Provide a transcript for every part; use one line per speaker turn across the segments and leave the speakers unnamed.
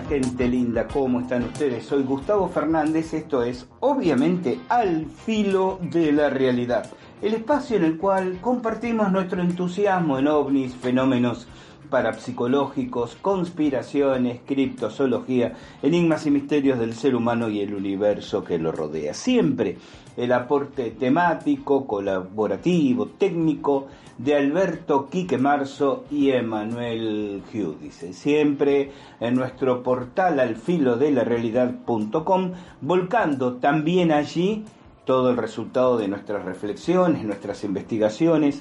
Gente linda, ¿cómo están ustedes? Soy Gustavo Fernández, esto es obviamente Al Filo de la Realidad, el espacio en el cual compartimos nuestro entusiasmo en ovnis, fenómenos parapsicológicos, conspiraciones, criptozoología, enigmas y misterios del ser humano y el universo que lo rodea. Siempre el aporte temático, colaborativo, técnico de Alberto Quique Marzo y Emanuel Giudice. Siempre en nuestro portal alfilodelarealidad.com, volcando también allí todo el resultado de nuestras reflexiones, nuestras investigaciones,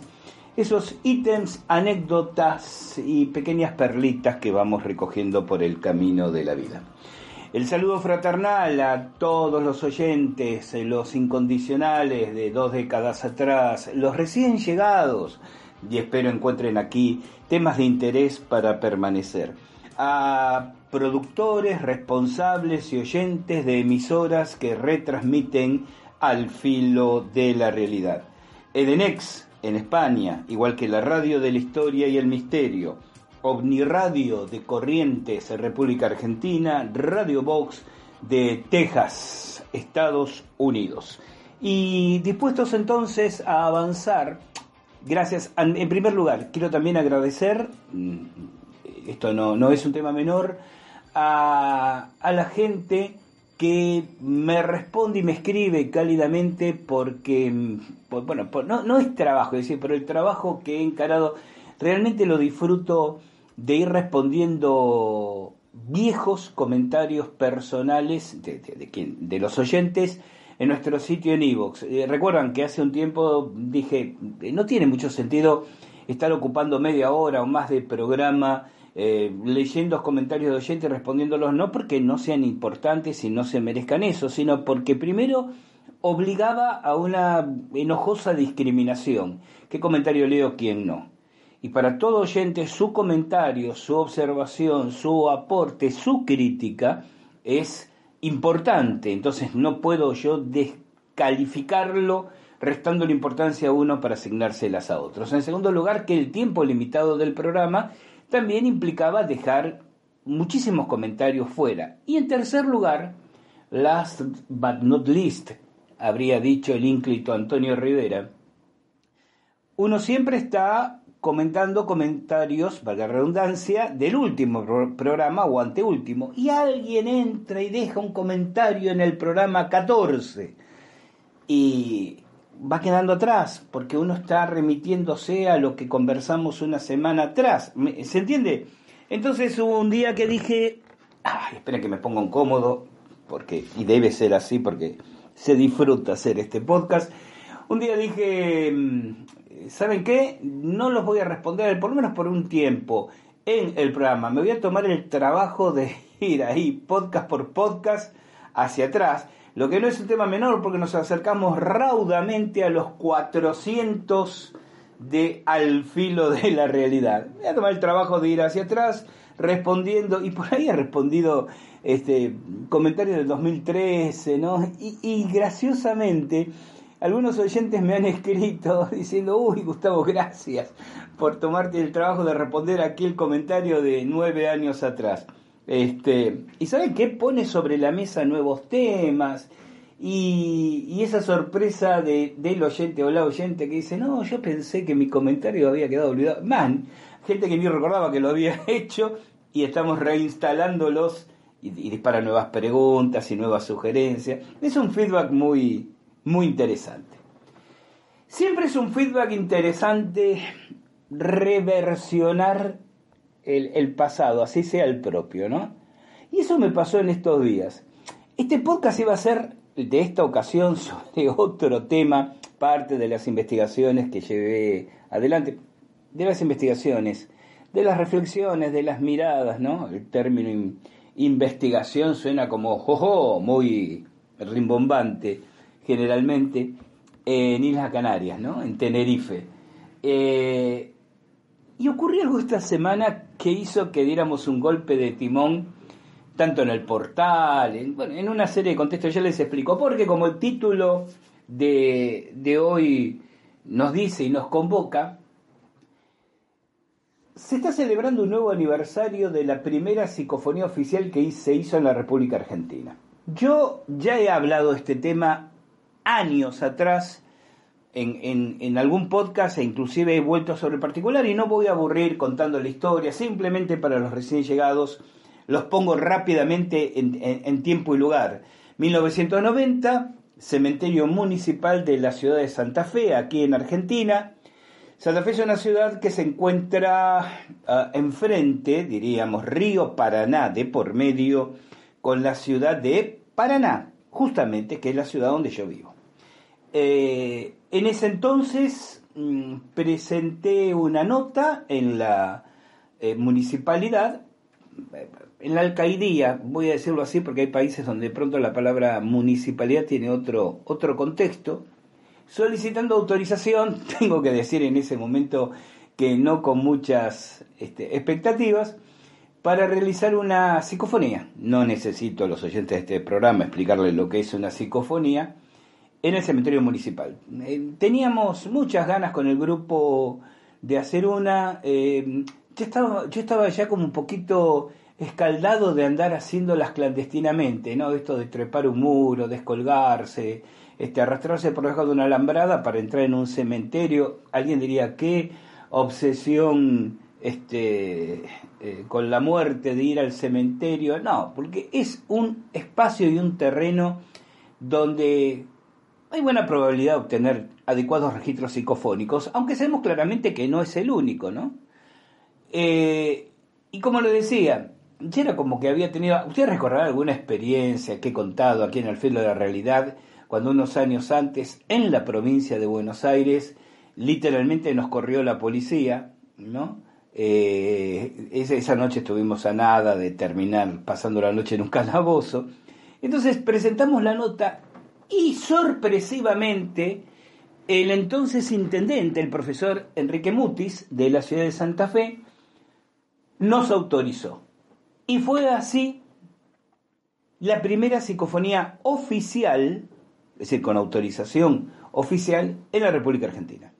esos ítems, anécdotas y pequeñas perlitas que vamos recogiendo por el camino de la vida. El saludo fraternal a todos los oyentes, los incondicionales de dos décadas atrás, los recién llegados, y espero encuentren aquí temas de interés para permanecer. A productores, responsables y oyentes de emisoras que retransmiten al filo de la realidad. Edenex, en España, igual que la Radio de la Historia y el Misterio, Omniradio de Corrientes, República Argentina, Radio Box de Texas, Estados Unidos. Y dispuestos entonces a avanzar, gracias, en primer lugar, quiero también agradecer, esto no, no es un tema menor, a, la gente que me responde y me escribe cálidamente porque, bueno, no, no es trabajo, es decir, pero el trabajo que he encarado realmente lo disfruto de ir respondiendo viejos comentarios personales de, de, de los oyentes en nuestro sitio en iVoox. recuerdan que hace un tiempo dije, no tiene mucho sentido estar ocupando media hora o más de programa eh, leyendo los comentarios de oyentes, respondiéndolos, no porque no sean importantes y no se merezcan eso, sino porque primero obligaba a una enojosa discriminación. ¿Qué comentario leo, quién no? Y para todo oyente, su comentario, su observación, su aporte, su crítica es importante. Entonces no puedo yo descalificarlo restando la importancia a uno para asignárselas a otros. En segundo lugar, que el tiempo limitado del programa también implicaba dejar muchísimos comentarios fuera. Y en tercer lugar, last but not least, habría dicho el ínclito Antonio Rivera, uno siempre está comentando comentarios, valga la redundancia, del último programa o anteúltimo, y alguien entra y deja un comentario en el programa 14 y va quedando atrás, porque uno está remitiéndose a lo que conversamos una semana atrás. ¿Se entiende? Entonces hubo un día que dije, ay, esperen que me ponga incómodo, porque, y debe ser así porque se disfruta hacer este podcast. Un día dije, ¿saben qué? No los voy a responder, por lo menos por un tiempo, en el programa. Me voy a tomar el trabajo de ir ahí podcast por podcast hacia atrás, lo que no es un tema menor porque nos acercamos raudamente a los 400 de Al filo de la realidad. Voy a tomar el trabajo de ir hacia atrás respondiendo, y por ahí ha respondido este comentarios del 2013, ¿no? Y, y graciosamente algunos oyentes me han escrito diciendo, uy Gustavo, gracias por tomarte el trabajo de responder aquel comentario de nueve años atrás. Este, y ¿saben qué? Pone sobre la mesa nuevos temas y, esa sorpresa de, del oyente o la oyente que dice, no, yo pensé que mi comentario había quedado olvidado. Man, gente que ni recordaba que lo había hecho y estamos reinstalándolos y, y dispara nuevas preguntas y nuevas sugerencias. Es un feedback muy, muy interesante. Siempre es un feedback interesante reversionar el, pasado, así sea el propio, ¿no? Y eso me pasó en estos días. Este podcast iba a ser de esta ocasión sobre otro tema, parte de las investigaciones que llevé adelante, de las investigaciones, de las reflexiones, de las miradas, ¿no? El término in, investigación suena como jojo, muy rimbombante generalmente en Islas Canarias, ¿no? en Tenerife. Eh, y ocurrió algo esta semana que hizo que diéramos un golpe de timón, tanto en el portal, en, bueno, en una serie de contextos, ya les explico, porque como el título de, de hoy nos dice y nos convoca, se está celebrando un nuevo aniversario de la primera psicofonía oficial que se hizo en la República Argentina. Yo ya he hablado de este tema años atrás en, algún podcast e inclusive he vuelto sobre el particular y no voy a aburrir contando la historia, simplemente para los recién llegados los pongo rápidamente en, tiempo y lugar. 1990, cementerio municipal de la ciudad de Santa Fe, aquí en Argentina. Santa Fe es una ciudad que se encuentra uh, enfrente, diríamos, río Paraná de por medio, con la ciudad de Paraná, justamente, que es la ciudad donde yo vivo. Eh, en ese entonces mmm, presenté una nota en la eh, municipalidad, en la alcaidía, voy a decirlo así porque hay países donde de pronto la palabra municipalidad tiene otro, otro contexto, solicitando autorización, tengo que decir en ese momento que no con muchas este, expectativas, para realizar una psicofonía. No necesito a los oyentes de este programa explicarles lo que es una psicofonía, en el cementerio municipal. Eh, teníamos muchas ganas con el grupo de hacer una. Eh, yo, estaba, ya como un poquito escaldado de andar haciéndolas clandestinamente, ¿no? Esto de trepar un muro, descolgarse, este, arrastrarse por debajo de una alambrada para entrar en un cementerio. Alguien diría, qué obsesión este, eh, con la muerte de ir al cementerio. No, porque es un espacio y un terreno donde hay buena probabilidad de obtener adecuados registros psicofónicos, aunque sabemos claramente que no es el único, ¿no? Eh, y como lo decía, ya era como que había tenido, ustedes recordarán alguna experiencia que he contado aquí en el filo de la realidad, cuando unos años antes, en la provincia de Buenos Aires, literalmente nos corrió la policía, ¿no? Eh, esa noche estuvimos a nada de terminar pasando la noche en un calabozo. Entonces presentamos la nota y sorpresivamente el entonces intendente, el profesor Enrique Mutis, de la ciudad de Santa Fe, nos autorizó. Y fue así la primera psicofonía oficial, es decir, con autorización oficial, en la República Argentina.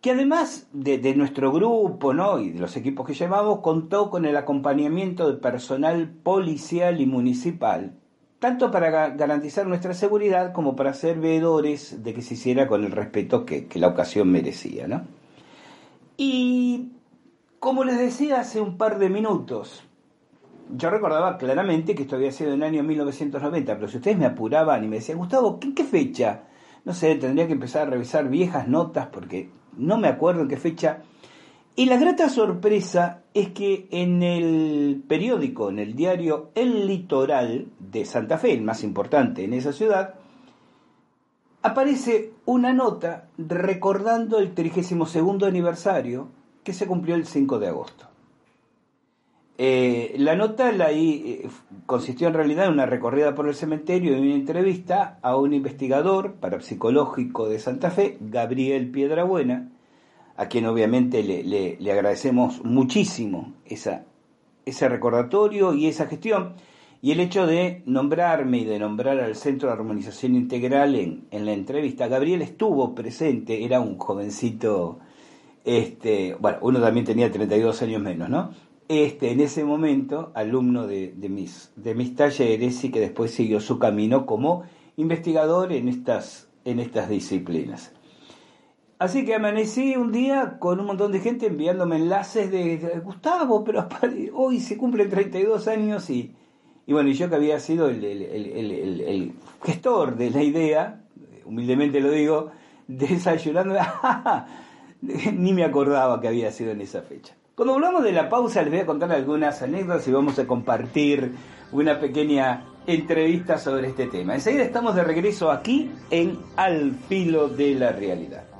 Que además de, nuestro grupo y de los equipos que llevamos, contó con el acompañamiento de personal policial y municipal, tanto para garantizar nuestra seguridad como para ser veedores de que se hiciera con el respeto que, la ocasión merecía. ¿no? Y como les decía hace un par de minutos, yo recordaba claramente que esto había sido en el año 1990, pero si ustedes me apuraban y me decían, Gustavo, ¿en qué fecha? No sé, tendría que empezar a revisar viejas notas porque no me acuerdo en qué fecha. Y la grata sorpresa es que en el periódico, en el diario El Litoral de Santa Fe, el más importante en esa ciudad, aparece una nota recordando el 32 aniversario que se cumplió el 5 de agosto. Eh, la nota eh, consistió en realidad en una recorrida por el cementerio y una entrevista a un investigador parapsicológico de Santa Fe, Gabriel Piedrabuena, a quien obviamente le, le, agradecemos muchísimo esa, ese recordatorio y esa gestión, y el hecho de nombrarme y de nombrar al Centro de Armonización Integral en, en la entrevista. Gabriel estuvo presente, era un jovencito, este, bueno, uno también tenía 32 años menos, ¿no? este, en ese momento, alumno de, mis, de mis talleres y que después siguió su camino como investigador en estas, en estas disciplinas. Así que amanecí un día con un montón de gente enviándome enlaces de, Gustavo, pero hoy se cumplen 32 años y, y yo que había sido el, el, gestor de la idea, humildemente lo digo, desayunando, ni me acordaba que había sido en esa fecha. Cuando volvamos de la pausa les voy a contar algunas anécdotas y vamos a compartir una pequeña entrevista sobre este tema. Enseguida estamos de regreso aquí en Al filo de la realidad.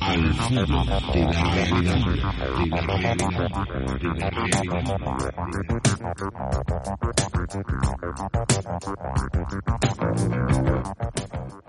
Al fondo de. Thank you.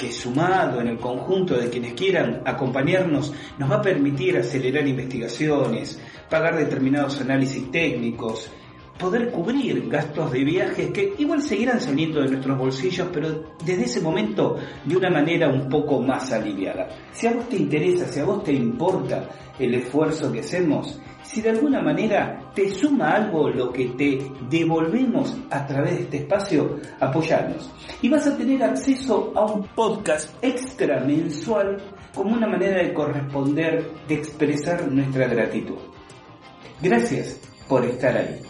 que sumado en el conjunto de quienes quieran acompañarnos nos va a permitir acelerar investigaciones, pagar determinados análisis técnicos, poder cubrir gastos de viajes que igual seguirán saliendo de nuestros bolsillos, pero desde ese momento de una manera un poco más aliviada. Si a vos te interesa, si a vos te importa el esfuerzo que hacemos, si de alguna manera te suma algo lo que te devolvemos a través de este espacio, apoyarnos. Y vas a tener acceso a un podcast extra mensual como una manera de corresponder, de expresar nuestra gratitud. Gracias por estar ahí.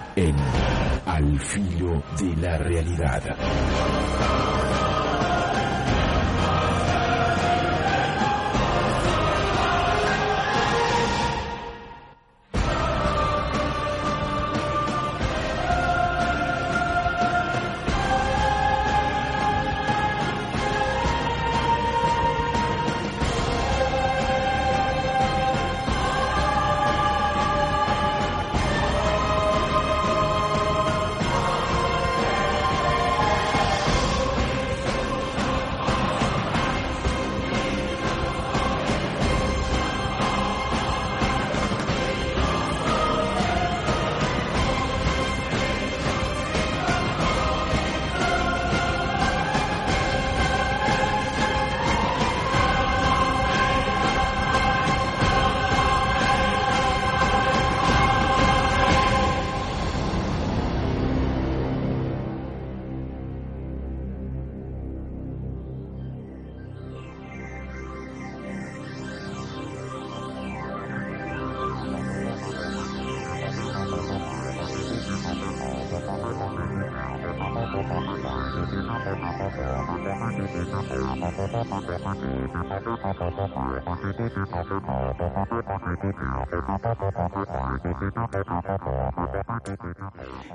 en Al filo de la realidad.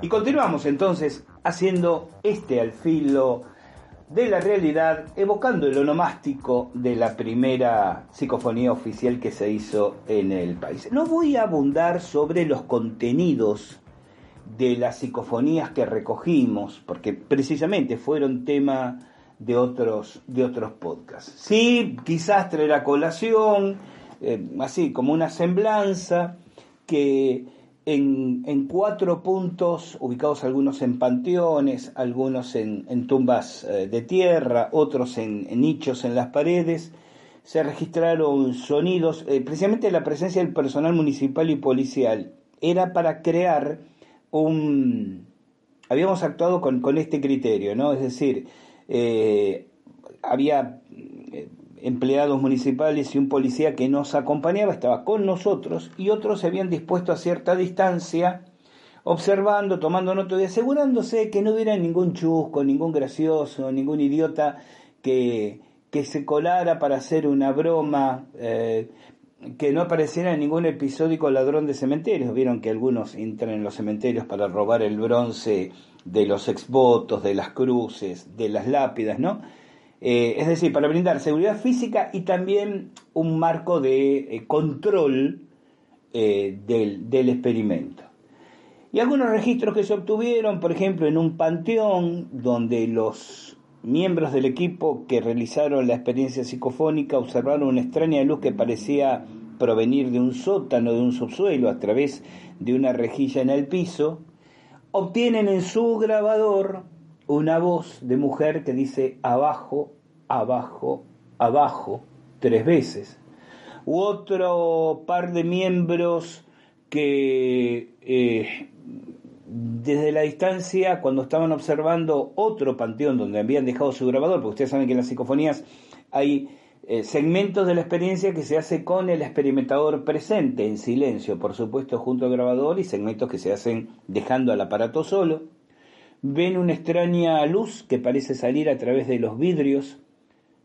Y continuamos entonces haciendo este al filo de la realidad, evocando el onomástico de la primera psicofonía oficial que se hizo en el país. No voy a abundar sobre los contenidos de las psicofonías que recogimos, porque precisamente fueron tema de otros, de otros podcasts. Sí, quizás traer a colación, eh, así como una semblanza, que en, cuatro puntos, ubicados algunos en panteones, algunos en, tumbas eh, de tierra, otros en, nichos en las paredes, se registraron sonidos, eh, precisamente la presencia del personal municipal y policial. Era para crear un... Habíamos actuado con, con este criterio, ¿no? Es decir, eh, había empleados municipales y un policía que nos acompañaba, estaba con nosotros y otros se habían dispuesto a cierta distancia, observando, tomando nota y asegurándose que no hubiera ningún chusco, ningún gracioso, ningún idiota que, que se colara para hacer una broma, eh, que no apareciera ningún episódico ladrón de cementerios. Vieron que algunos entran en los cementerios para robar el bronce de los exvotos, de las cruces, de las lápidas, ¿no? Eh, es decir, para brindar seguridad física y también un marco de eh, control eh, del, del, experimento. Y algunos registros que se obtuvieron, por ejemplo, en un panteón donde los miembros del equipo que realizaron la experiencia psicofónica observaron una extraña luz que parecía provenir de un sótano, de un subsuelo, a través de una rejilla en el piso, obtienen en su grabador una voz de mujer que dice abajo, abajo, abajo, tres veces. U otro par de miembros que eh, desde la distancia, cuando estaban observando otro panteón donde habían dejado su grabador, porque ustedes saben que en las psicofonías hay eh, segmentos de la experiencia que se hace con el experimentador presente, en silencio, por supuesto, junto al grabador, y segmentos que se hacen dejando al aparato solo ven una extraña luz que parece salir a través de los vidrios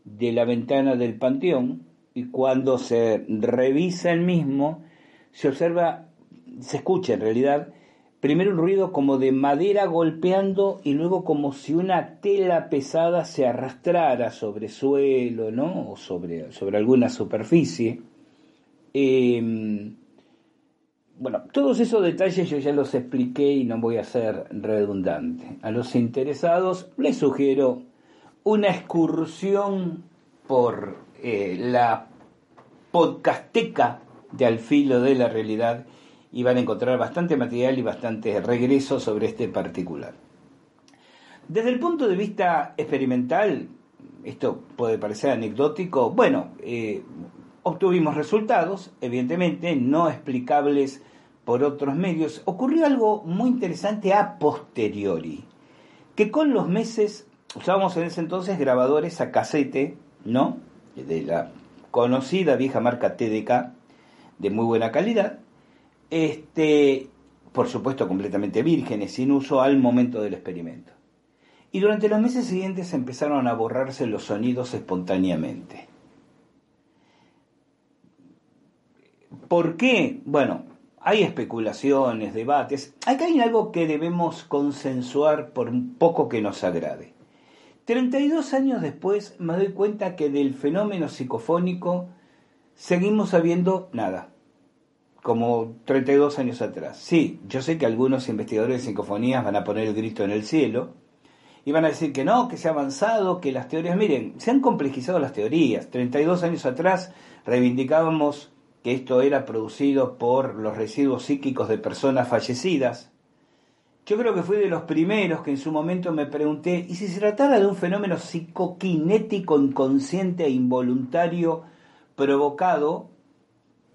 de la ventana del panteón y cuando se revisa el mismo se observa, se escucha en realidad, primero un ruido como de madera golpeando y luego como si una tela pesada se arrastrara sobre suelo, ¿no? O sobre, sobre alguna superficie. Em, bueno, todos esos detalles yo ya los expliqué y no voy a ser redundante. A los interesados les sugiero una excursión por eh, la podcasteca de Al filo de la realidad y van a encontrar bastante material y bastante regreso sobre este particular. Desde el punto de vista experimental, esto puede parecer anecdótico, bueno, eh, obtuvimos resultados, evidentemente no explicables por otros medios. Ocurrió algo muy interesante a posteriori, que con los meses usábamos en ese entonces grabadores a casete, ¿no? De la conocida vieja marca TDK, de muy buena calidad, este, por supuesto completamente vírgenes, sin uso al momento del experimento. Y durante los meses siguientes empezaron a borrarse los sonidos espontáneamente. ¿Por qué? Bueno, hay especulaciones, debates. Acá hay algo que debemos consensuar por un poco que nos agrade. 32 años después me doy cuenta que del fenómeno psicofónico seguimos sabiendo nada, como 32 años atrás. Sí, yo sé que algunos investigadores de psicofonías van a poner el grito en el cielo y van a decir que no, que se ha avanzado, que las teorías, miren, se han complejizado las teorías. 32 años atrás reivindicábamos que esto era producido por los residuos psíquicos de personas fallecidas. Yo creo que fui de los primeros que en su momento me pregunté, ¿y si se tratara de un fenómeno psicoquinético inconsciente e involuntario provocado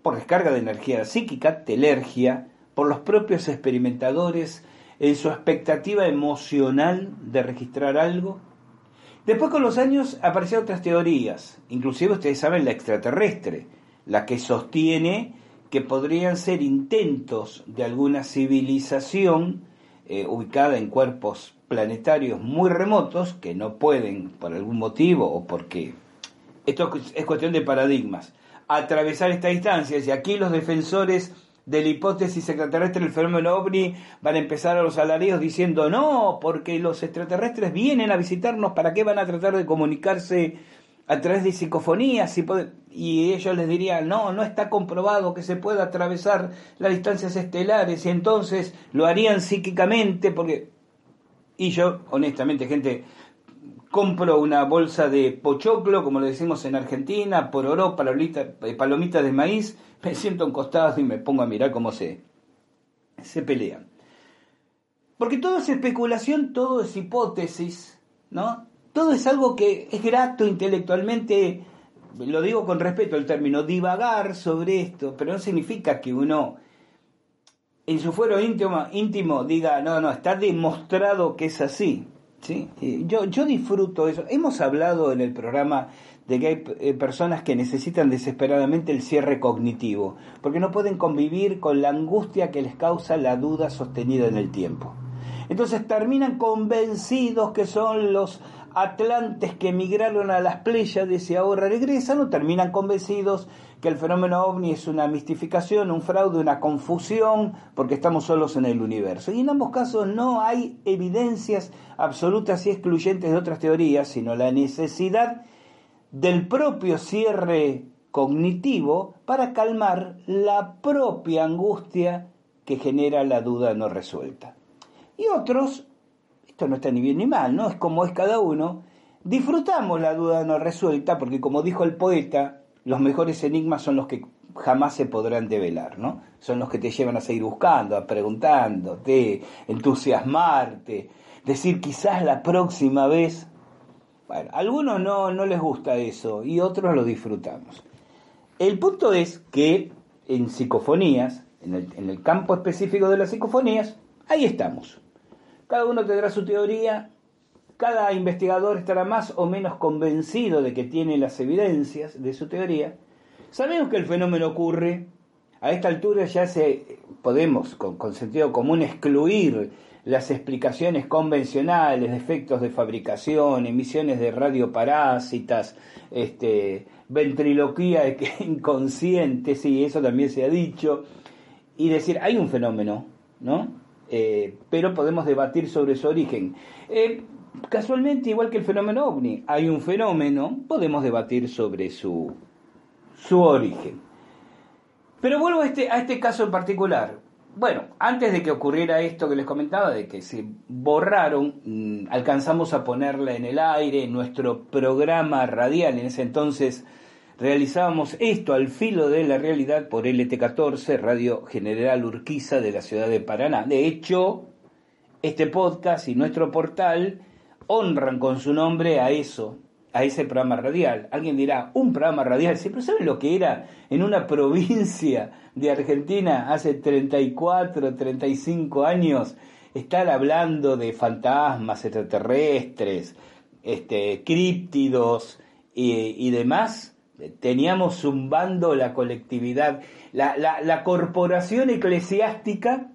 por descarga de energía psíquica, telergia, por los propios experimentadores en su expectativa emocional de registrar algo? Después con los años aparecieron otras teorías, inclusive ustedes saben la extraterrestre, la que sostiene que podrían ser intentos de alguna civilización eh, ubicada en cuerpos planetarios muy remotos que no pueden, por algún motivo o porque esto es cuestión de paradigmas, atravesar esta distancia. Y aquí los defensores de la hipótesis extraterrestre del fenómeno ovni van a empezar a los alaridos diciendo no, porque los extraterrestres vienen a visitarnos, ¿para qué van a tratar de comunicarse a través de psicofonías? Y, y ellos les dirían, no, no está comprobado que se pueda atravesar las distancias estelares y entonces lo harían psíquicamente porque... Y yo, honestamente, gente, compro una bolsa de pochoclo, como le decimos en Argentina, por oro, eh, palomitas de maíz, me siento en costado y me pongo a mirar cómo se, se pelean. Porque todo es especulación, todo es hipótesis, ¿no? Todo es algo que es grato intelectualmente, lo digo con respeto al término, divagar sobre esto, pero no significa que uno en su fuero íntimo, íntimo diga, no, no, está demostrado que es así. ¿sí? Yo, yo disfruto eso. Hemos hablado en el programa de que hay eh, personas que necesitan desesperadamente el cierre cognitivo, porque no pueden convivir con la angustia que les causa la duda sostenida en el tiempo. Entonces terminan convencidos que son los atlantes que emigraron a las Pléyades y ahora regresan, o terminan convencidos que el fenómeno ovni es una mistificación, un fraude, una confusión, porque estamos solos en el universo. Y en ambos casos no hay evidencias absolutas y excluyentes de otras teorías, sino la necesidad del propio cierre cognitivo para calmar la propia angustia que genera la duda no resuelta. Y otros, esto no está ni bien ni mal, ¿no? Es como es cada uno, disfrutamos la duda no resuelta porque como dijo el poeta, los mejores enigmas son los que jamás se podrán develar, ¿no? Son los que te llevan a seguir buscando, a preguntándote, entusiasmarte, decir quizás la próxima vez bueno, a algunos no, no les gusta eso y otros lo disfrutamos. El punto es que en psicofonías, en el, en el campo específico de las psicofonías, ahí estamos. Cada uno tendrá su teoría, cada investigador estará más o menos convencido de que tiene las evidencias de su teoría. Sabemos que el fenómeno ocurre, a esta altura ya se podemos con, sentido común excluir las explicaciones convencionales de efectos de fabricación, emisiones de radioparásitas, este, ventriloquía inconsciente, sí, eso también se ha dicho, y decir, hay un fenómeno, ¿no? Eh, pero podemos debatir sobre su origen. Eh, casualmente, igual que el fenómeno ovni, hay un fenómeno, podemos debatir sobre su, su origen. Pero vuelvo a este, a este caso en particular. Bueno, antes de que ocurriera esto que les comentaba, de que se borraron, mm, alcanzamos a ponerla en el aire, en nuestro programa radial, en ese entonces realizábamos esto al filo de la realidad por LT14, Radio General Urquiza de la ciudad de Paraná. De hecho, este podcast y nuestro portal honran con su nombre a eso, a ese programa radial. Alguien dirá, un programa radial, ¿sí? pero ¿saben lo que era en una provincia de Argentina hace 34, 35 años? Estar hablando de fantasmas extraterrestres, este, críptidos y, demás. Teníamos zumbando la colectividad, la, corporación eclesiástica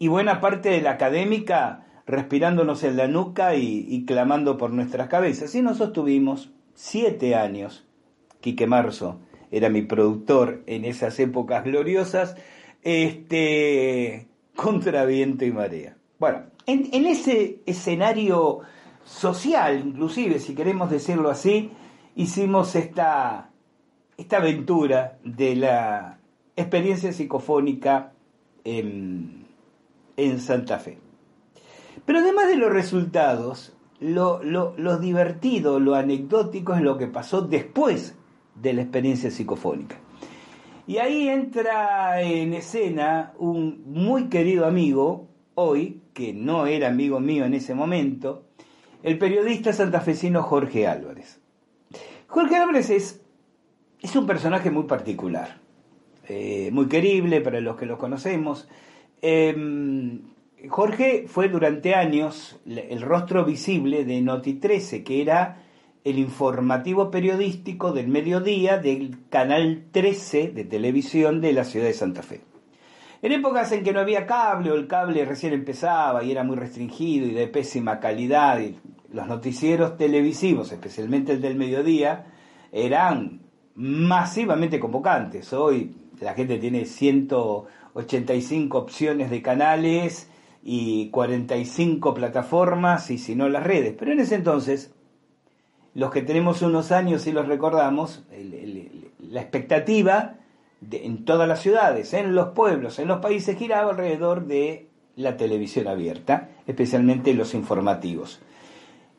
y buena parte de la académica respirándonos en la nuca y, clamando por nuestras cabezas. Y nos sostuvimos siete años. Quique Marzo era mi productor en esas épocas gloriosas, este, contra viento y marea. Bueno, en, en ese escenario social, inclusive, si queremos decirlo así, hicimos esta, esta aventura de la experiencia psicofónica en, en Santa Fe. Pero además de los resultados, lo, lo, divertido, lo anecdótico es lo que pasó después de la experiencia psicofónica. Y ahí entra en escena un muy querido amigo, hoy, que no era amigo mío en ese momento, el periodista santafesino Jorge Álvarez. Jorge Álvarez es, es un personaje muy particular, eh, muy querible para los que lo conocemos. Em, Jorge fue durante años el rostro visible de Noti 13, que era el informativo periodístico del mediodía del canal 13 de televisión de la ciudad de Santa Fe. En épocas en que no había cable o el cable recién empezaba y era muy restringido y de pésima calidad, los noticieros televisivos, especialmente el del mediodía, eran masivamente convocantes. Hoy la gente tiene 185 opciones de canales y 45 plataformas y si no las redes. Pero en ese entonces, los que tenemos unos años y los recordamos, la expectativa en todas las ciudades, en los pueblos, en los países giraba alrededor de la televisión abierta, especialmente los informativos.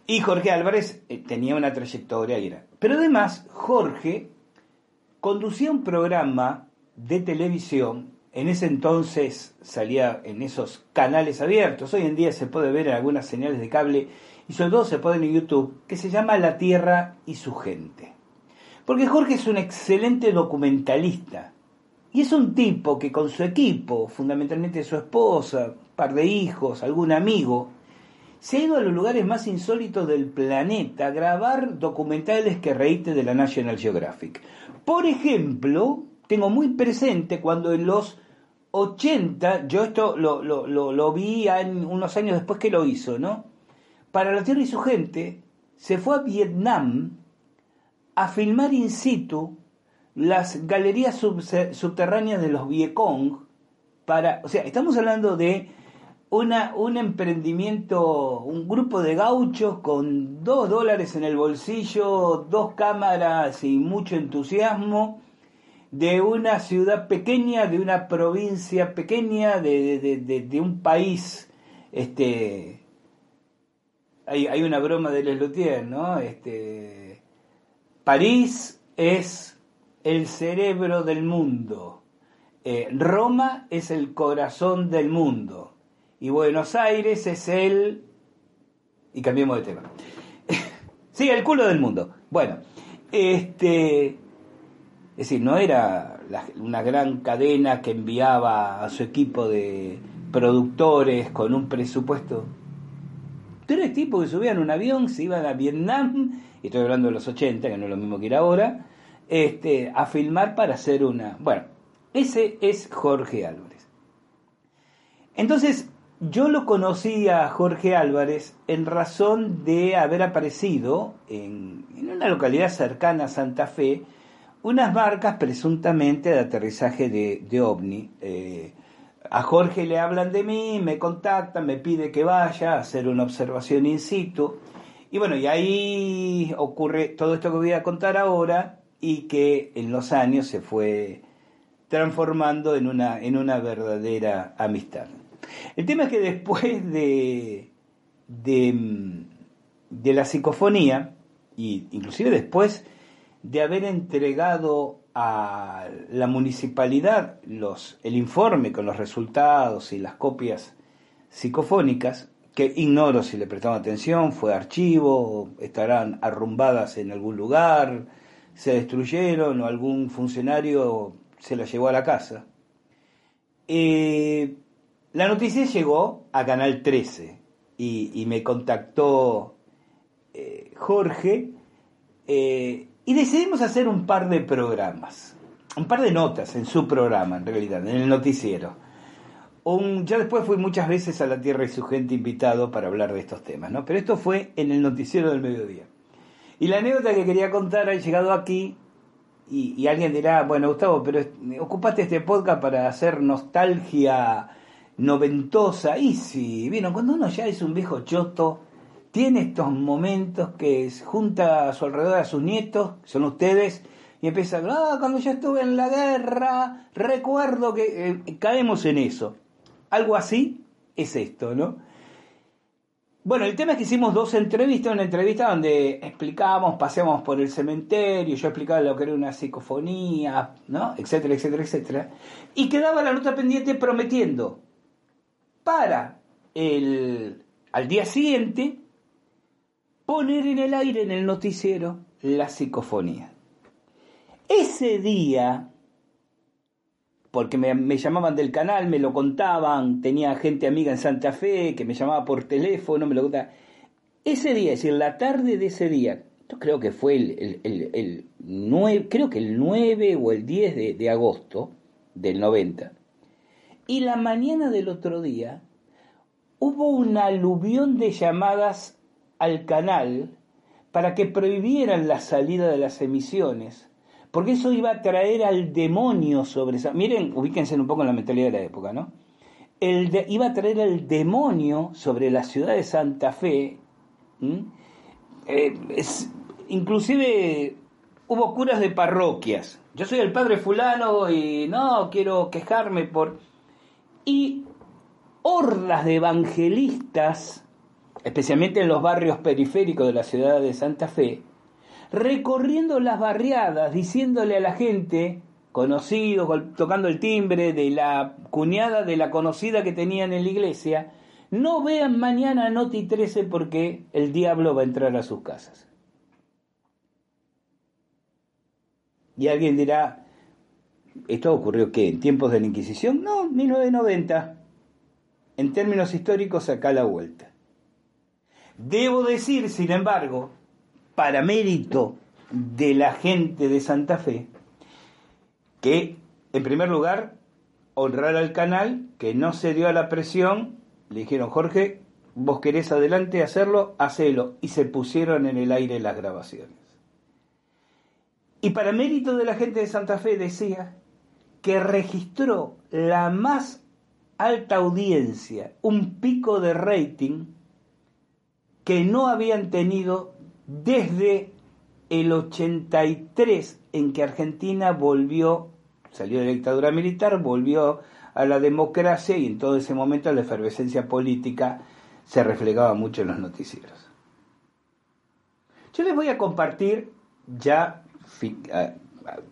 Y Jorge Álvarez eh, tenía una trayectoria y era. Pero además, Jorge conducía un programa de televisión, en ese entonces salía en esos canales abiertos, hoy en día se puede ver en algunas señales de cable y sobre todo se puede en YouTube, que se llama La Tierra y su gente. Porque Jorge es un excelente documentalista y es un tipo que con su equipo, fundamentalmente su esposa, un par de hijos, algún amigo, se ha ido a los lugares más insólitos del planeta a grabar documentales que reíte de la National Geographic. Por ejemplo, tengo muy presente cuando en los 80, yo esto lo, lo, lo, vi unos años después que lo hizo, ¿no? Para la Tierra y su gente, se fue a Vietnam a filmar in situ las galerías subterráneas de los Vietcong para, o sea, estamos hablando de una, un emprendimiento, un grupo de gauchos con dos dólares en el bolsillo, dos cámaras y mucho entusiasmo, de una ciudad pequeña, de una provincia pequeña, de, un país, este, hay, hay, una broma de Les ¿no? Este, París es el cerebro del mundo, eh, Roma es el corazón del mundo y Buenos Aires es el... Y cambiemos de tema. sí, el culo del mundo. Bueno, este... Es decir, no era una gran cadena que enviaba a su equipo de productores con un presupuesto. Tres tipos que subían un avión, se iban a Vietnam, y estoy hablando de los 80, que no es lo mismo que ir ahora, este, a filmar para hacer una... Bueno, ese es Jorge Álvarez. Entonces, yo lo conocí a Jorge Álvarez en razón de haber aparecido en, una localidad cercana a Santa Fe unas barcas presuntamente de aterrizaje de, ovni. Eh, a Jorge le hablan de mí, me contactan, me pide que vaya a hacer una observación in situ. Y bueno, y ahí ocurre todo esto que voy a contar ahora y que en los años se fue transformando en una, en una verdadera amistad. El tema es que después de, de, la psicofonía, y inclusive después de haber entregado a la municipalidad los, el informe con los resultados y las copias psicofónicas, que ignoro si le prestaron atención, fue archivo, estarán arrumbadas en algún lugar, se destruyeron o algún funcionario se las llevó a la casa. Eh, la noticia llegó a Canal 13 y, me contactó eh, Jorge eh, y decidimos hacer un par de programas, un par de notas en su programa, en realidad, en el noticiero. Ya después fui muchas veces a la Tierra y su gente invitado para hablar de estos temas, ¿no? Pero esto fue en el noticiero del mediodía. Y la anécdota que quería contar ha llegado aquí y alguien dirá, bueno, Gustavo, pero ocupaste este podcast para hacer nostalgia noventosa. Y sí, vieron, cuando uno ya es un viejo choto, tiene estos momentos que junta a su alrededor a sus nietos, son ustedes, y empieza, ah, cuando yo estuve en la guerra, recuerdo que eh, caemos en eso. Algo así es esto, ¿no? Bueno, el tema es que hicimos dos entrevistas, una entrevista donde explicábamos, paseamos por el cementerio, yo explicaba lo que era una psicofonía, ¿no? etcétera, etcétera, etcétera. Y quedaba la nota pendiente prometiendo para el, al día siguiente poner en el aire en el noticiero la psicofonía. Ese día, porque me, llamaban del canal, me lo contaban, tenía gente amiga en Santa Fe que me llamaba por teléfono, me lo contaba. Ese día, es decir, la tarde de ese día, creo que fue el, el, 9, creo que el 9 o el 10 de, de agosto del 90, Y la mañana del otro día hubo una aluvión de llamadas al canal para que prohibieran la salida de las emisiones, porque eso iba a traer al demonio sobre esa... Miren, ubíquense un poco en la mentalidad de la época, ¿no? El iba a traer al demonio sobre la ciudad de Santa Fe. Eh, inclusive hubo curas de parroquias. Yo soy el padre fulano y no quiero quejarme por... Y hordas de evangelistas especialmente en los barrios periféricos de la ciudad de Santa Fe, recorriendo las barriadas, diciéndole a la gente, conocidos, tocando el timbre de la cuñada de la conocida que tenían en la iglesia, no vean mañana Noti 13 porque el diablo va a entrar a sus casas. Y alguien dirá, ¿esto ocurrió qué? ¿En tiempos de la Inquisición? No, 1990. En términos históricos, acá la vuelta. Debo decir, sin embargo, para mérito de la gente de Santa Fe, que en primer lugar honrar al canal, que no se dio a la presión, le dijeron, Jorge, vos querés adelante hacerlo, hacelo, y se pusieron en el aire las grabaciones. Y para mérito de la gente de Santa Fe decía que registró la más alta audiencia, un pico de rating, que no habían tenido desde el 83 en que Argentina volvió, salió de la dictadura militar, volvió a la democracia y en todo ese momento la efervescencia política se reflejaba mucho en los noticieros. Yo les voy a compartir, ya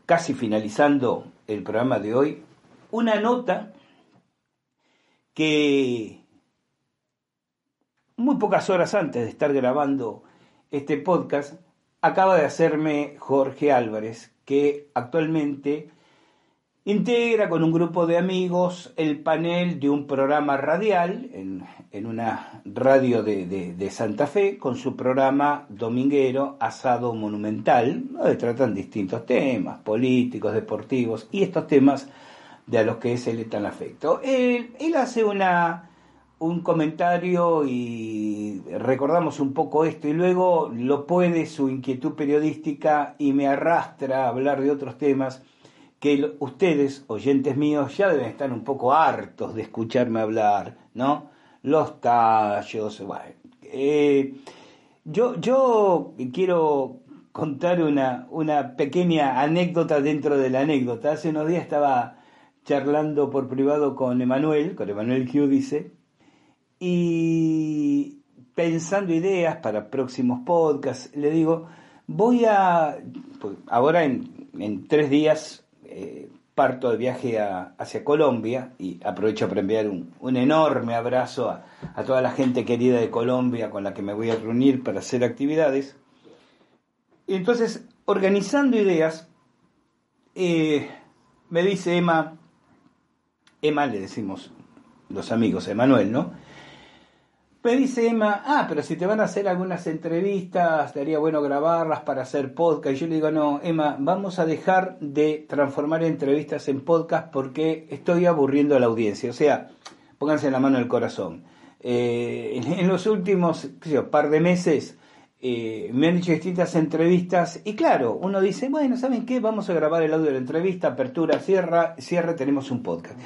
casi finalizando el programa de hoy, una nota que muy pocas horas antes de estar grabando este podcast, acaba de hacerme Jorge Álvarez, que actualmente integra con un grupo de amigos el panel de un programa radial en, una radio de, Santa Fe con su programa dominguero Asado Monumental, donde tratan distintos temas políticos, deportivos y estos temas de a los que es el tan afecto. él hace una un comentario y recordamos un poco esto y luego lo puede su inquietud periodística y me arrastra a hablar de otros temas ustedes, oyentes míos, ya deben estar un poco hartos de escucharme hablar, ¿no? Los tallos, bueno. Eh, yo, yo quiero contar una, una pequeña anécdota dentro de la anécdota. Hace unos días estaba charlando por privado con Emanuel, con Emanuel dice y pensando ideas para próximos podcasts, le digo, voy a, pues, ahora en, tres días eh, parto de viaje hacia Colombia y aprovecho para enviar un, enorme abrazo a, toda la gente querida de Colombia con la que me voy a reunir para hacer actividades. Y entonces, organizando ideas, eh, me dice Emma, Emma le decimos los amigos, Emanuel, ¿no? Me dice Emma, ah, pero si te van a hacer algunas entrevistas, estaría bueno grabarlas para hacer podcast. Y yo le digo, no, Emma, vamos a dejar de transformar entrevistas en podcast porque estoy aburriendo a la audiencia. O sea, pónganse la mano en el corazón. Eh, en, los últimos qué par de meses eh, me han dicho distintas entrevistas y claro, uno dice, bueno, ¿saben qué? Vamos a grabar el audio de la entrevista, apertura, cierra, cierre, tenemos un podcast.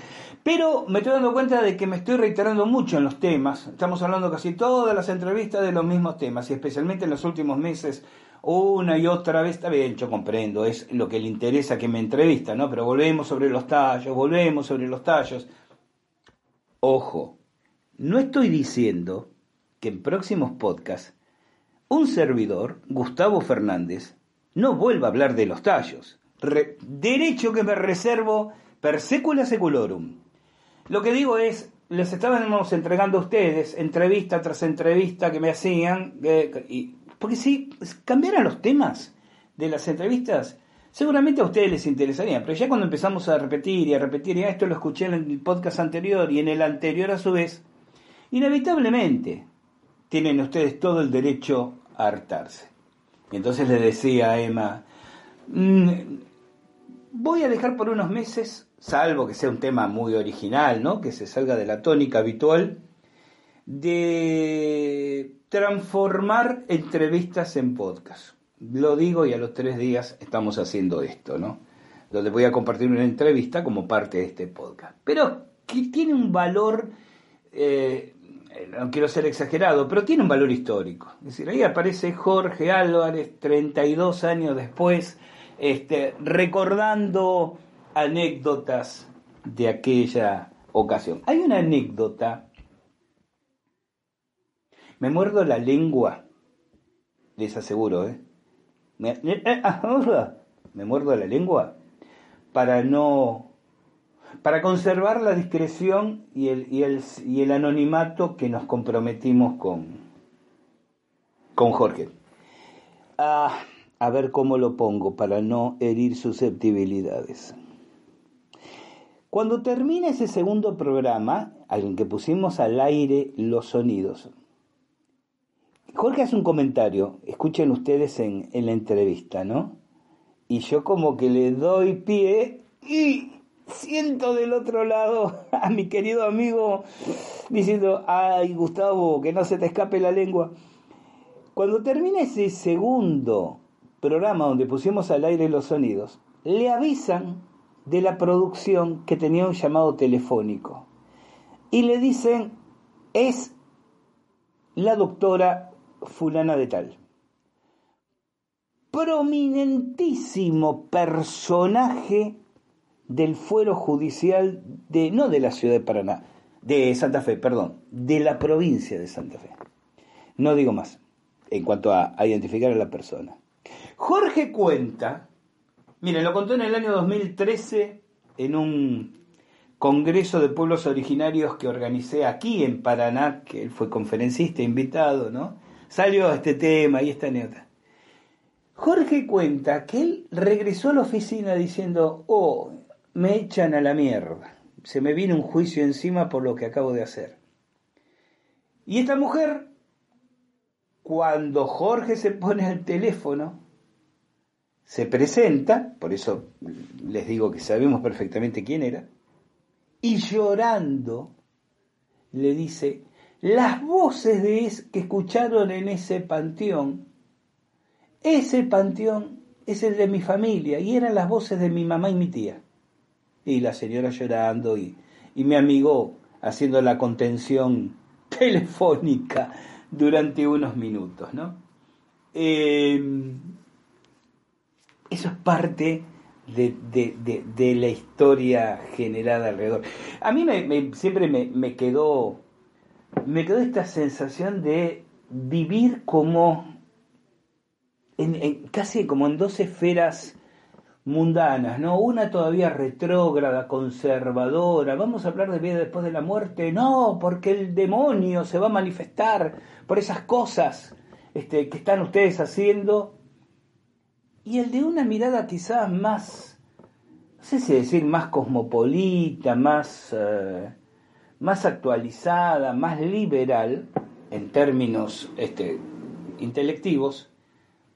Pero me estoy dando cuenta de que me estoy reiterando mucho en los temas. Estamos hablando casi todas las entrevistas de los mismos temas y especialmente en los últimos meses una y otra vez. Está bien, yo comprendo, es lo que le interesa que me entrevista, ¿no? Pero volvemos sobre los tallos, volvemos sobre los tallos. Ojo, no estoy diciendo que en próximos podcasts un servidor, Gustavo Fernández, no vuelva a hablar de los tallos. derecho que me reservo per secula seculorum. Lo que digo es, les estábamos entregando a ustedes entrevista tras entrevista que me hacían, eh, y, porque si cambiaran los temas de las entrevistas, seguramente a ustedes les interesaría, pero ya cuando empezamos a repetir y a repetir, y esto lo escuché en el podcast anterior y en el anterior a su vez, inevitablemente tienen ustedes todo el derecho a hartarse. Y entonces le decía a Emma, mm, voy a dejar por unos meses salvo que sea un tema muy original, ¿no? que se salga de la tónica habitual, de transformar entrevistas en podcast. Lo digo y a los tres días estamos haciendo esto, ¿no? Donde voy a compartir una entrevista como parte de este podcast. Pero que tiene un valor, eh, no quiero ser exagerado, pero tiene un valor histórico. Es decir, ahí aparece Jorge Álvarez 32 años después, este, recordando anécdotas de aquella ocasión. Hay una anécdota, me muerdo la lengua, les aseguro, ¿eh? Me, eh, ah, me muerdo la lengua para no para conservar la discreción y el, y el, y el anonimato que nos comprometimos con, con Jorge. Ah, a ver cómo lo pongo para no herir susceptibilidades. Cuando termina ese segundo programa, en que pusimos al aire los sonidos, Jorge hace un comentario, escuchen ustedes en, en la entrevista, ¿no? Y yo como que le doy pie y siento del otro lado a mi querido amigo diciendo, ay Gustavo, que no se te escape la lengua. Cuando termina ese segundo programa donde pusimos al aire los sonidos, le avisan de la producción que tenía un llamado telefónico y le dicen, es la doctora fulana de tal. Prominentísimo personaje del fuero judicial de, no de la ciudad de Paraná, de Santa Fe, perdón, de la provincia de Santa Fe. No digo más en cuanto a, identificar a la persona. Jorge cuenta, miren, lo contó en el año 2013 en un congreso de pueblos originarios que organicé aquí en Paraná, que él fue conferencista invitado, ¿no? Salió este tema y esta anécdota. Jorge cuenta que él regresó a la oficina diciendo, oh, me echan a la mierda. Se me viene un juicio encima por lo que acabo de hacer. Y esta mujer, cuando Jorge se pone al teléfono, se presenta, por eso les digo que sabemos perfectamente quién era, y llorando le dice, las voces de que escucharon en ese panteón, ese panteón es el de mi familia y eran las voces de mi mamá y mi tía y la señora llorando y, mi amigo haciendo la contención telefónica durante unos minutos, ¿no? Em, eso es parte de, la historia generada alrededor. A mí me, siempre me, quedó, me quedó esta sensación de vivir como en, casi como en dos esferas mundanas, ¿no? Una todavía retrógrada, conservadora. Vamos a hablar de vida después de la muerte. No, porque el demonio se va a manifestar por esas cosas este, que están ustedes haciendo. Y el de una mirada quizás más, no sé si decir más cosmopolita, más, eh, más actualizada, más liberal, en términos este, intelectivos,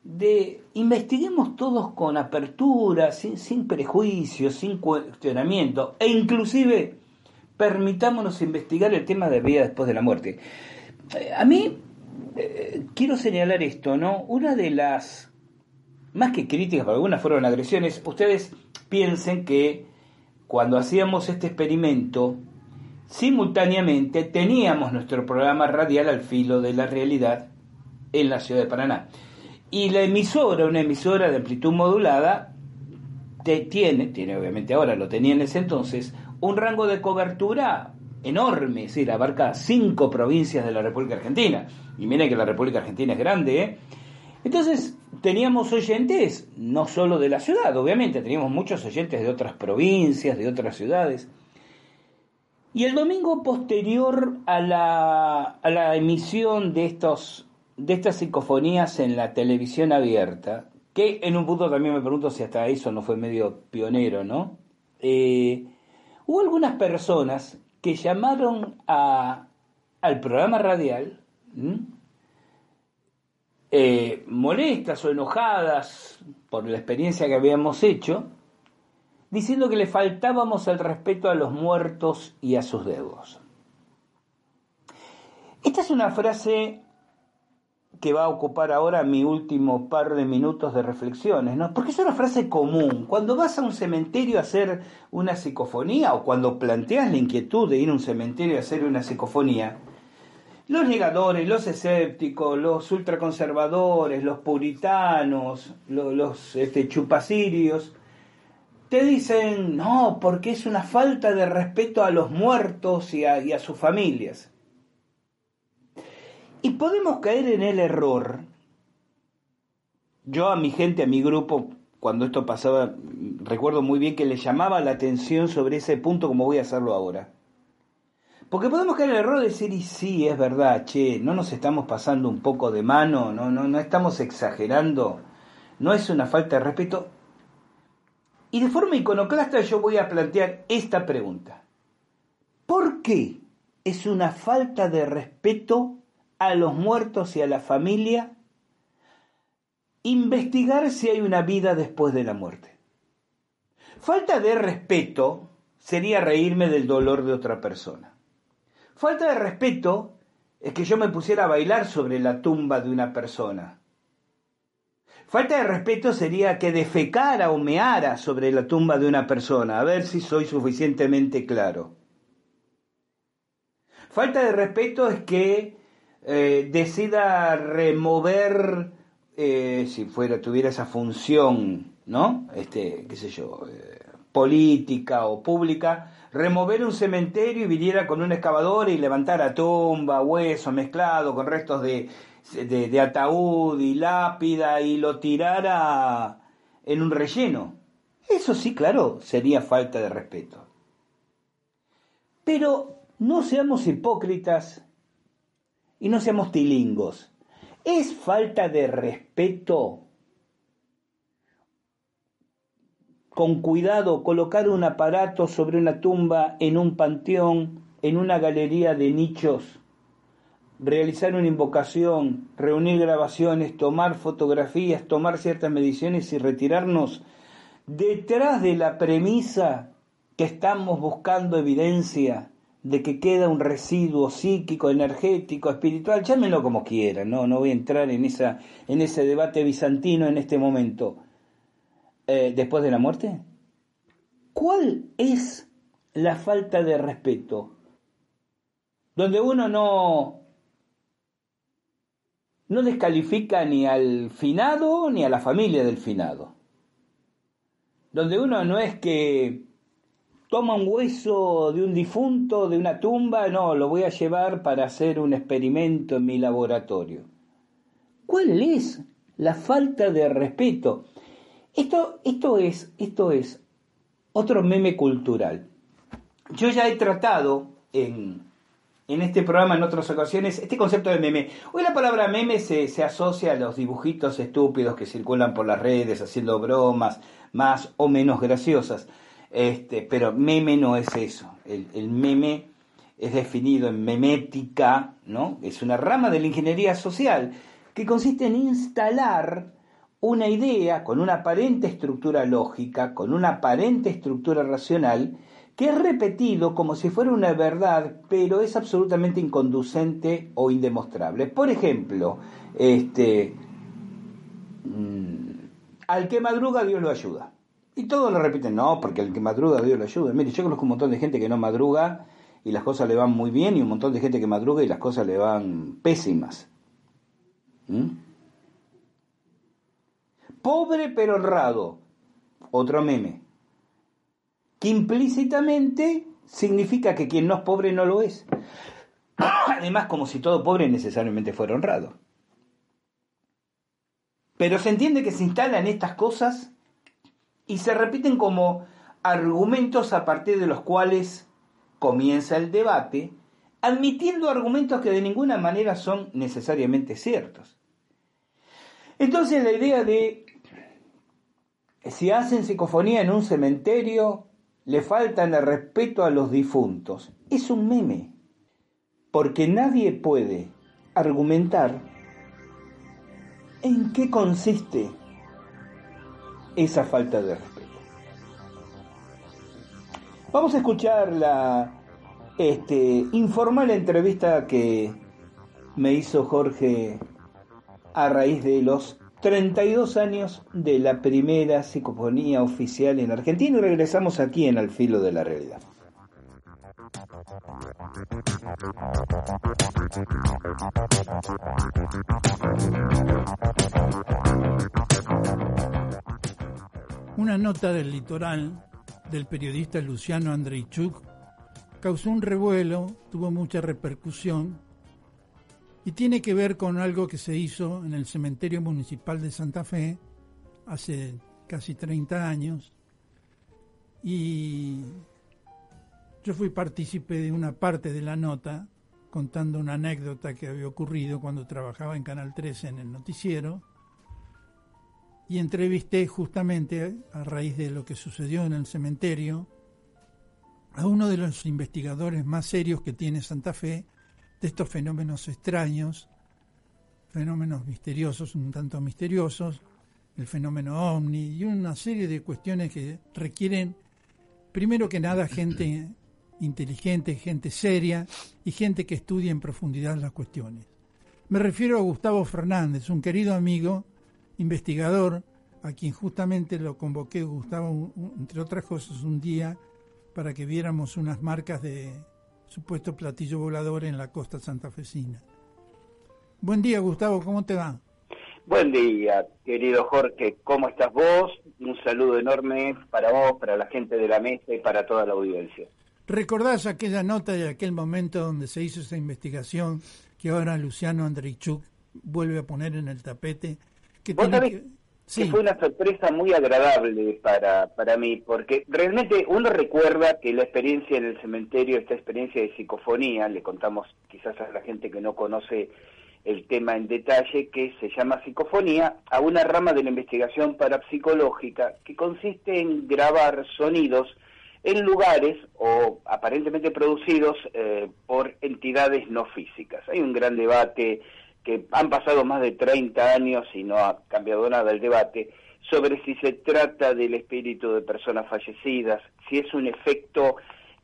de investiguemos todos con apertura, sin, sin prejuicios, sin cuestionamiento, e inclusive permitámonos investigar el tema de vida después de la muerte. Eh, a mí eh, quiero señalar esto, ¿no? Una de las más que críticas, porque algunas fueron agresiones, ustedes piensen que cuando hacíamos este experimento, simultáneamente teníamos nuestro programa radial al filo de la realidad en la ciudad de Paraná. Y la emisora, una emisora de amplitud modulada, tiene, tiene obviamente ahora, lo tenía en ese entonces, un rango de cobertura enorme, es decir, abarca cinco provincias de la República Argentina. Y miren que la República Argentina es grande, ¿eh? Entonces, teníamos oyentes, no solo de la ciudad, obviamente, teníamos muchos oyentes de otras provincias, de otras ciudades. Y el domingo posterior a la, a la emisión de estos de estas psicofonías en la televisión abierta, que en un punto también me pregunto si hasta eso no fue medio pionero, ¿no? Eh, hubo algunas personas que llamaron a, al programa radial eh, molestas o enojadas por la experiencia que habíamos hecho diciendo que le faltábamos el respeto a los muertos y a sus deudos. Esta es una frase que va a ocupar ahora mi último par de minutos de reflexiones, ¿no? Porque es una frase común. Cuando vas a un cementerio a hacer una psicofonía o cuando planteas la inquietud de ir a un cementerio a hacer una psicofonía, los negadores, los escépticos, los ultraconservadores, los puritanos, los, los este, chupacirios, te dicen, no, porque es una falta de respeto a los muertos y a, y a sus familias. Y podemos caer en el error. Yo a mi gente, a mi grupo, cuando esto pasaba, recuerdo muy bien que le llamaba la atención sobre ese punto como voy a hacerlo ahora. Porque podemos caer en el error de decir, y sí, es verdad, che, no nos estamos pasando un poco de mano, no, no, no estamos exagerando, no es una falta de respeto. Y de forma iconoclasta yo voy a plantear esta pregunta. ¿Por qué es una falta de respeto a los muertos y a la familia investigar si hay una vida después de la muerte? Falta de respeto sería reírme del dolor de otra persona. Falta de respeto es que yo me pusiera a bailar sobre la tumba de una persona. Falta de respeto sería que defecara o meara sobre la tumba de una persona, a ver si soy suficientemente claro. Falta de respeto es que eh, decida remover, eh, si fuera, tuviera esa función, ¿no? Este, qué sé yo, eh, política o pública, remover un cementerio y viniera con un excavador y levantara tumba, hueso mezclado con restos de, de, ataúd y lápida y lo tirara en un relleno. Eso sí, claro, sería falta de respeto. Pero no seamos hipócritas y no seamos tilingos. ¿Es falta de respeto con cuidado colocar un aparato sobre una tumba en un panteón, en una galería de nichos, realizar una invocación, reunir grabaciones, tomar fotografías, tomar ciertas mediciones y retirarnos detrás de la premisa que estamos buscando evidencia de que queda un residuo psíquico, energético, espiritual, llámenlo como quieran, no, no voy a entrar en, esa, en ese debate bizantino en este momento eh, después de la muerte? ¿Cuál es la falta de respeto? Donde uno no, no descalifica ni al finado ni a la familia del finado. Donde uno no es que toma un hueso de un difunto, de una tumba, no, lo voy a llevar para hacer un experimento en mi laboratorio. ¿Cuál es la falta de respeto? Esto, esto, es, esto es otro meme cultural. Yo ya he tratado en, en este programa en otras ocasiones este concepto de meme. Hoy la palabra meme se, se, asocia a los dibujitos estúpidos que circulan por las redes haciendo bromas más o menos graciosas. Este, pero meme no es eso. El, el meme es definido en memética, ¿no? Es una rama de la ingeniería social que consiste en instalar una idea con una aparente estructura lógica, con una aparente estructura racional, que es repetido como si fuera una verdad, pero es absolutamente inconducente o indemostrable. Por ejemplo, este, mm, al que madruga Dios lo ayuda. Y todos lo repiten, no, porque al que madruga Dios lo ayuda. Mire, yo conozco un montón de gente que no madruga y las cosas le van muy bien y un montón de gente que madruga y las cosas le van pésimas. ¿Mm? Pobre pero honrado, otro meme, que implícitamente significa que quien no es pobre no lo es. Además, como si todo pobre necesariamente fuera honrado. Pero se entiende que se instalan estas cosas y se repiten como argumentos a partir de los cuales comienza el debate, admitiendo argumentos que de ninguna manera son necesariamente ciertos. Entonces la idea de si hacen psicofonía en un cementerio, le faltan el respeto a los difuntos. Es un meme, porque nadie puede argumentar en qué consiste esa falta de respeto.
Vamos a escuchar la este, informal entrevista que me hizo Jorge a raíz de los 32 años de la primera psicofonía oficial en Argentina y regresamos aquí en Al Filo de la Realidad.
Una nota del litoral del periodista Luciano Andreichuk causó un revuelo, tuvo mucha repercusión y tiene que ver con algo que se hizo en el cementerio municipal de Santa Fe hace casi 30 años. Y yo fui partícipe de una parte de la nota contando una anécdota que había ocurrido cuando trabajaba en Canal 13 en el noticiero. Y entrevisté justamente a raíz de lo que sucedió en el cementerio a uno de los investigadores más serios que tiene Santa Fe de estos fenómenos extraños, fenómenos misteriosos, un tanto misteriosos, el fenómeno ovni y una serie de cuestiones que requieren, primero que nada, gente inteligente, gente seria y gente que estudie en profundidad las cuestiones. Me refiero a Gustavo Fernández, un querido amigo, investigador, a quien justamente lo convoqué, Gustavo, entre otras cosas, un día para que viéramos unas marcas de supuesto platillo volador en la costa santafesina. Buen día, Gustavo, ¿cómo te va?
Buen día, querido Jorge, ¿cómo estás vos? Un saludo enorme para vos, para la gente de la mesa y para toda la audiencia.
¿Recordás aquella nota de aquel momento donde se hizo esa investigación que ahora Luciano Andreichuk vuelve a poner en el tapete?
Que tiene que... fue una sorpresa muy agradable para, para mí, porque realmente uno recuerda que la experiencia en el cementerio, esta experiencia de psicofonía, le contamos quizás a la gente que no conoce el tema en detalle, que se llama psicofonía, a una rama de la investigación parapsicológica que consiste en grabar sonidos en lugares o aparentemente producidos eh, por entidades no físicas. Hay un gran debate que han pasado más de 30 años y no ha cambiado nada el debate sobre si se trata del espíritu de personas fallecidas, si es un efecto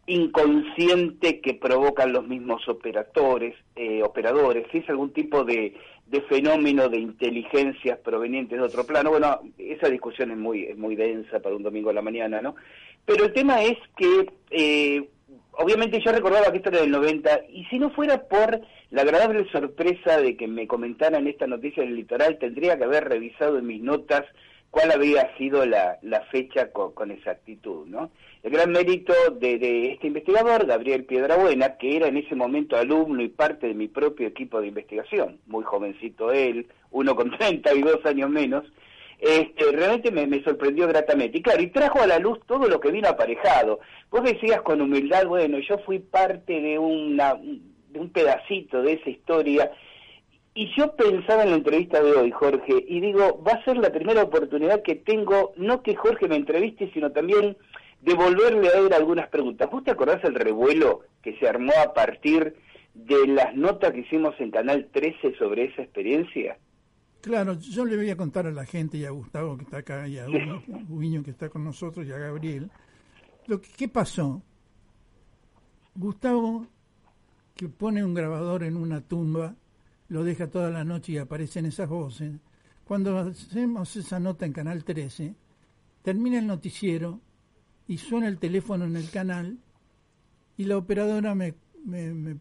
inconsciente que provocan los mismos operadores, eh, operadores, si es algún tipo de, de fenómeno de inteligencias provenientes de otro plano. Bueno, esa discusión es muy, es muy densa para un domingo a la mañana, ¿no? Pero el tema es que, eh, obviamente yo recordaba que esto era del 90, y si no fuera por la agradable sorpresa de que me comentaran esta noticia del litoral, tendría que haber revisado en mis notas cuál había sido la, la fecha con, exactitud, ¿no? El gran mérito de, de, este investigador, Gabriel Piedrabuena, que era en ese momento alumno y parte de mi propio equipo de investigación, muy jovencito él, uno con 32 años menos, este, realmente me, sorprendió gratamente. Y claro, y trajo a la luz todo lo que vino aparejado. Vos decías con humildad, bueno, yo fui parte de, una, de un pedacito de esa historia. Y yo pensaba en la entrevista de hoy, Jorge, y digo, va a ser la primera oportunidad que tengo, no que Jorge me entreviste, sino también de volverle a ver algunas preguntas. ¿Vos te acordás del revuelo que se armó a partir de las notas que hicimos en Canal 13 sobre esa experiencia?
Claro, yo le voy a contar a la gente y a Gustavo que está acá y a Ubiño que está con nosotros y a Gabriel. Lo que, ¿Qué pasó? Gustavo, que pone un grabador en una tumba, lo deja toda la noche y aparecen esas voces. Cuando hacemos esa nota en Canal 13, termina el noticiero y suena el teléfono en el canal y la operadora me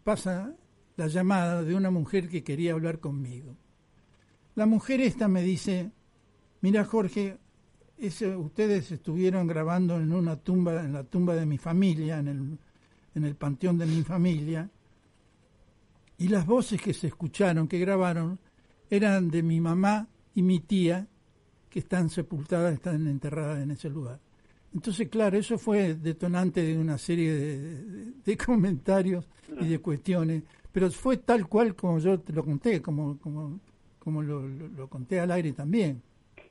pasa la llamada de una mujer que quería hablar conmigo. La mujer esta me dice, mira Jorge, ustedes estuvieron grabando en una tumba, en la tumba de mi familia, en el, en el panteón de mi familia, y las voces que se escucharon, que grabaron, eran de mi mamá y mi tía, que están sepultadas, están enterradas en ese lugar. Entonces, claro, eso fue detonante de una serie de, de comentarios y de cuestiones, pero fue tal cual como yo te lo conté, como, como como lo, conté al aire también.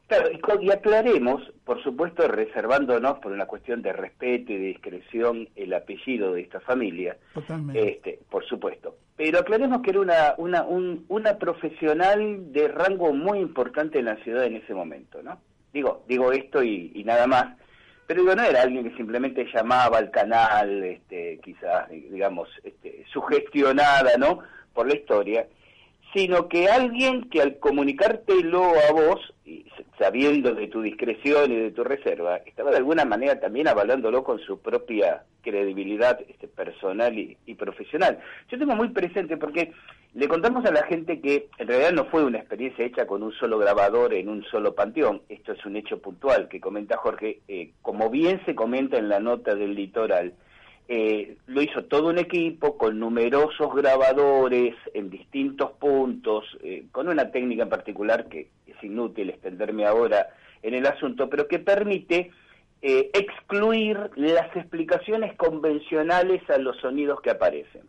Claro, y, aclaremos, por supuesto, reservándonos por una cuestión de respeto y de discreción el apellido de esta familia.
Totalmente.
Este, por supuesto. Pero aclaremos que era una, una, una profesional de rango muy importante en la ciudad en ese momento, ¿no? Digo, digo esto y, y nada más, pero no era alguien que simplemente llamaba al canal, este, quizás, digamos, este, sugestionada, ¿no? Por la historia, sino que alguien que al comunicártelo a vos, y sabiendo de tu discreción y de tu reserva, estaba de alguna manera también avalándolo con su propia credibilidad este, personal y, profesional. Yo tengo muy presente porque le contamos a la gente que en realidad no fue una experiencia hecha con un solo grabador en un solo panteón, esto es un hecho puntual que comenta Jorge, eh, como bien se comenta en la nota del litoral, eh, lo hizo todo un equipo con numerosos grabadores en distintos puntos, eh, con una técnica en particular que es inútil extenderme ahora en el asunto, pero que permite excluir las explicaciones convencionales a los sonidos que aparecen.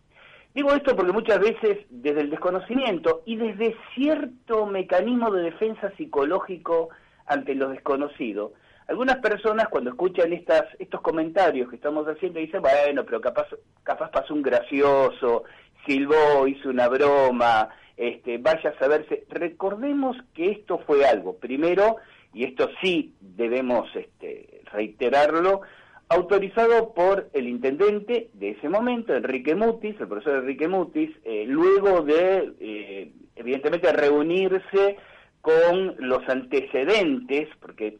Digo esto porque muchas veces desde el desconocimiento y desde cierto mecanismo de defensa psicológico ante lo desconocido, algunas personas cuando escuchan estas, estos comentarios que estamos haciendo dicen, bueno, pero capaz, capaz pasó un gracioso, silbó, hizo una broma, este, vaya a saberse. Recordemos que esto fue algo, primero, y esto sí debemos este, reiterarlo, autorizado por el intendente de ese momento, Enrique Mutis, el profesor Enrique Mutis, eh, luego de, eh, evidentemente, reunirse con los antecedentes, porque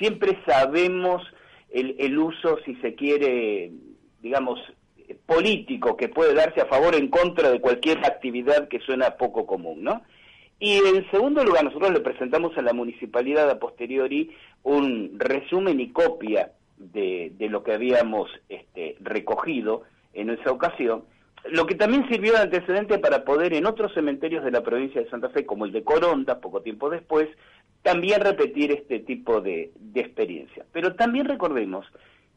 siempre sabemos el, el uso, si se quiere, digamos, político que puede darse a favor o en contra de cualquier actividad que suena poco común, ¿no? Y en segundo lugar, nosotros le presentamos a la municipalidad a posteriori un resumen y copia de, de lo que habíamos este, recogido en esa ocasión, lo que también sirvió de antecedente para poder en otros cementerios de la provincia de Santa Fe, como el de Coronda, poco tiempo después, también repetir este tipo de, de experiencia. Pero también recordemos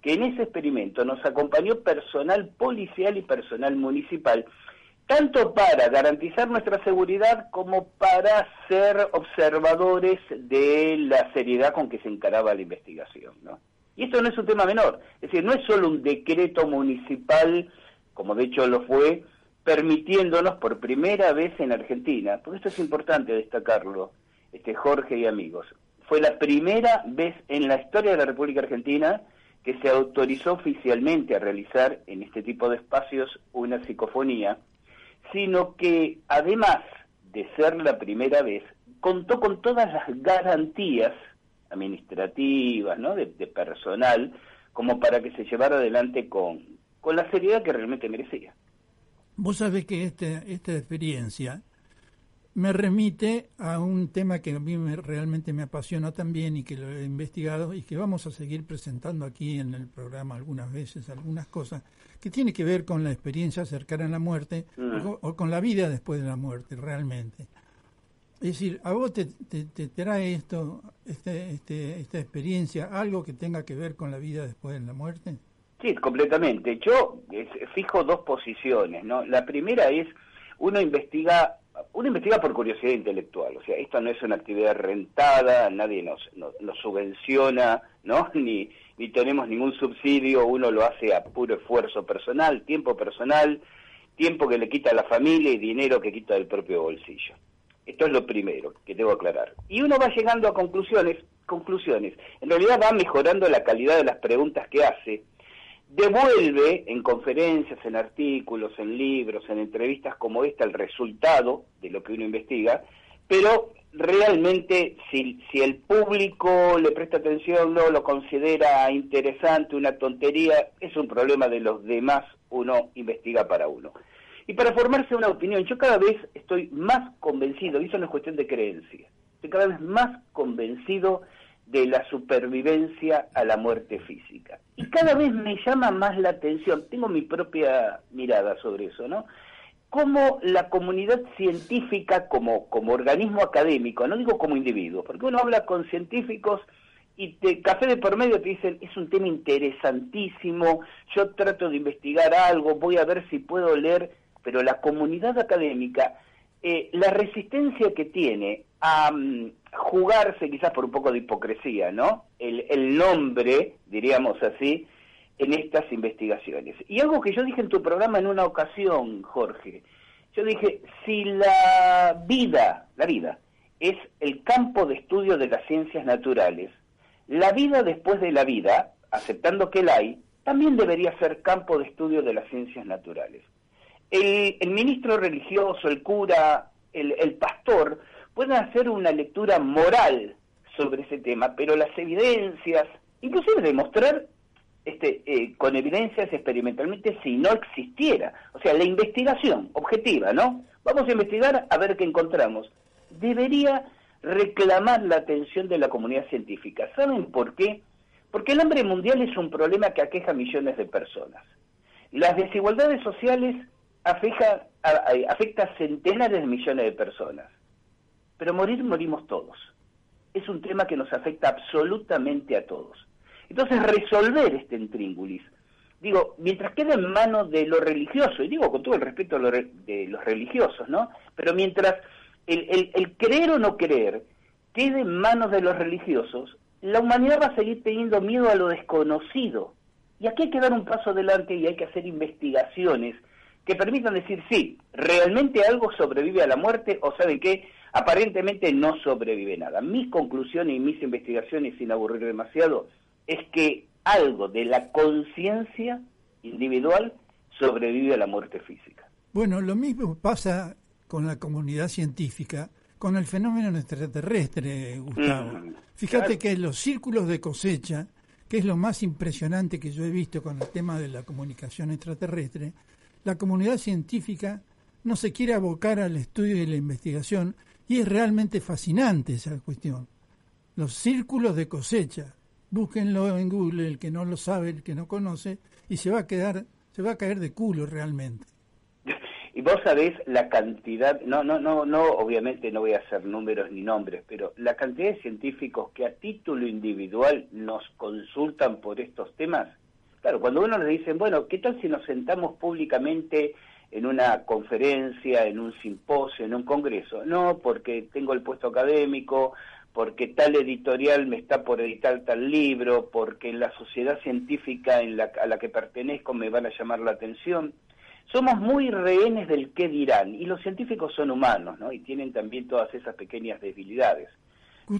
que en ese experimento nos acompañó personal policial y personal municipal, tanto para garantizar nuestra seguridad como para ser observadores de la seriedad con que se encaraba la investigación. ¿no? Y esto no es un tema menor, es decir, no es solo un decreto municipal, como de hecho lo fue, permitiéndonos por primera vez en Argentina, porque esto es importante destacarlo, este Jorge y amigos, fue la primera vez en la historia de la República Argentina que se autorizó oficialmente a realizar en este tipo de espacios una psicofonía, sino que además de ser la primera vez, contó con todas las garantías administrativas, ¿no? de, personal, como para que se llevara adelante con, con la seriedad que realmente merecía.
Vos sabés que este, esta experiencia me remite a un tema que a mí realmente me apasiona también y que lo he investigado y que vamos a seguir presentando aquí en el programa algunas veces, algunas cosas, que tiene que ver con la experiencia cercana a la muerte mm. o, con la vida después de la muerte, realmente. Es decir, a vos te, te, trae esto, este, este, esta experiencia, algo que tenga que ver con la vida después de la muerte.
Sí, completamente. Yo fijo dos posiciones, ¿no? La primera es, uno investiga, uno investiga por curiosidad intelectual, o sea, esto no es una actividad rentada, nadie nos, nos, subvenciona, ¿no? Ni, ni tenemos ningún subsidio, uno lo hace a puro esfuerzo personal, tiempo personal, tiempo que le quita a la familia y dinero que quita del propio bolsillo. Esto es lo primero que debo aclarar. Y uno va llegando a conclusiones, conclusiones. En realidad va mejorando la calidad de las preguntas que hace. Devuelve en conferencias, en artículos, en libros, en entrevistas como esta el resultado de lo que uno investiga, pero realmente si, si el público le presta atención, no lo considera interesante, una tontería, es un problema de los demás, uno investiga para uno. Y para formarse una opinión, yo cada vez estoy más convencido, y eso no es cuestión de creencia, estoy cada vez más convencido de la supervivencia a la muerte física. Y cada vez me llama más la atención, tengo mi propia mirada sobre eso, ¿no? Cómo la comunidad científica como, como organismo académico, no digo como individuo, porque uno habla con científicos y te, café de por medio te dicen, es un tema interesantísimo, yo trato de investigar algo, voy a ver si puedo leer pero la comunidad académica, eh, la resistencia que tiene a mm, jugarse quizás por un poco de hipocresía, ¿no? El, el nombre, diríamos así, en estas investigaciones. Y algo que yo dije en tu programa en una ocasión, Jorge, yo dije, si la vida, la vida, es el campo de estudio de las ciencias naturales, la vida después de la vida, aceptando que la hay, también debería ser campo de estudio de las ciencias naturales. El, ministro religioso, el cura, el, el pastor, pueden hacer una lectura moral sobre ese tema, pero las evidencias, inclusive demostrar este, eh, con evidencias experimentalmente si no existiera. O sea, la investigación objetiva, ¿no? Vamos a investigar a ver qué encontramos. Debería reclamar la atención de la comunidad científica. ¿Saben por qué? Porque el hambre mundial es un problema que aqueja a millones de personas. Las desigualdades sociales afecta, afecta a centenares de millones de personas. Pero morir morimos todos. Es un tema que nos afecta absolutamente a todos. Entonces, resolver este intríngulis, digo, mientras quede en manos de lo religioso, y digo con todo el respeto de los religiosos, ¿no? Pero mientras el, el, creer o no creer quede en manos de los religiosos, la humanidad va a seguir teniendo miedo a lo desconocido. Y aquí hay que dar un paso adelante y hay que hacer investigaciones que permitan decir, sí, realmente algo sobrevive a la muerte o saben qué, aparentemente no sobrevive nada. Mis conclusiones y mis investigaciones, sin aburrir demasiado, es que algo de la conciencia individual sobrevive a la muerte física.
Bueno, lo mismo pasa con la comunidad científica, con el fenómeno extraterrestre, Gustavo. Fíjate que los círculos de cosecha, que es lo más impresionante que yo he visto con el tema de la comunicación extraterrestre, la comunidad científica no se quiere abocar al estudio y la investigación y es realmente fascinante esa cuestión. Los círculos de cosecha, búsquenlo en Google, el que no lo sabe, el que no conoce, y se va a quedar, se va a caer de culo realmente.
Y vos sabés la cantidad, no, no, no, no, obviamente no voy a hacer números ni nombres, pero la cantidad de científicos que a título individual nos consultan por estos temas. Claro, cuando uno le dicen, bueno, ¿qué tal si nos sentamos públicamente en una conferencia, en un simposio, en un congreso? No, porque tengo el puesto académico, porque tal editorial me está por editar tal libro, porque la sociedad científica en la, a la que pertenezco me van a llamar la atención. Somos muy rehenes del qué dirán, y los científicos son humanos, ¿no? Y tienen también todas esas pequeñas debilidades.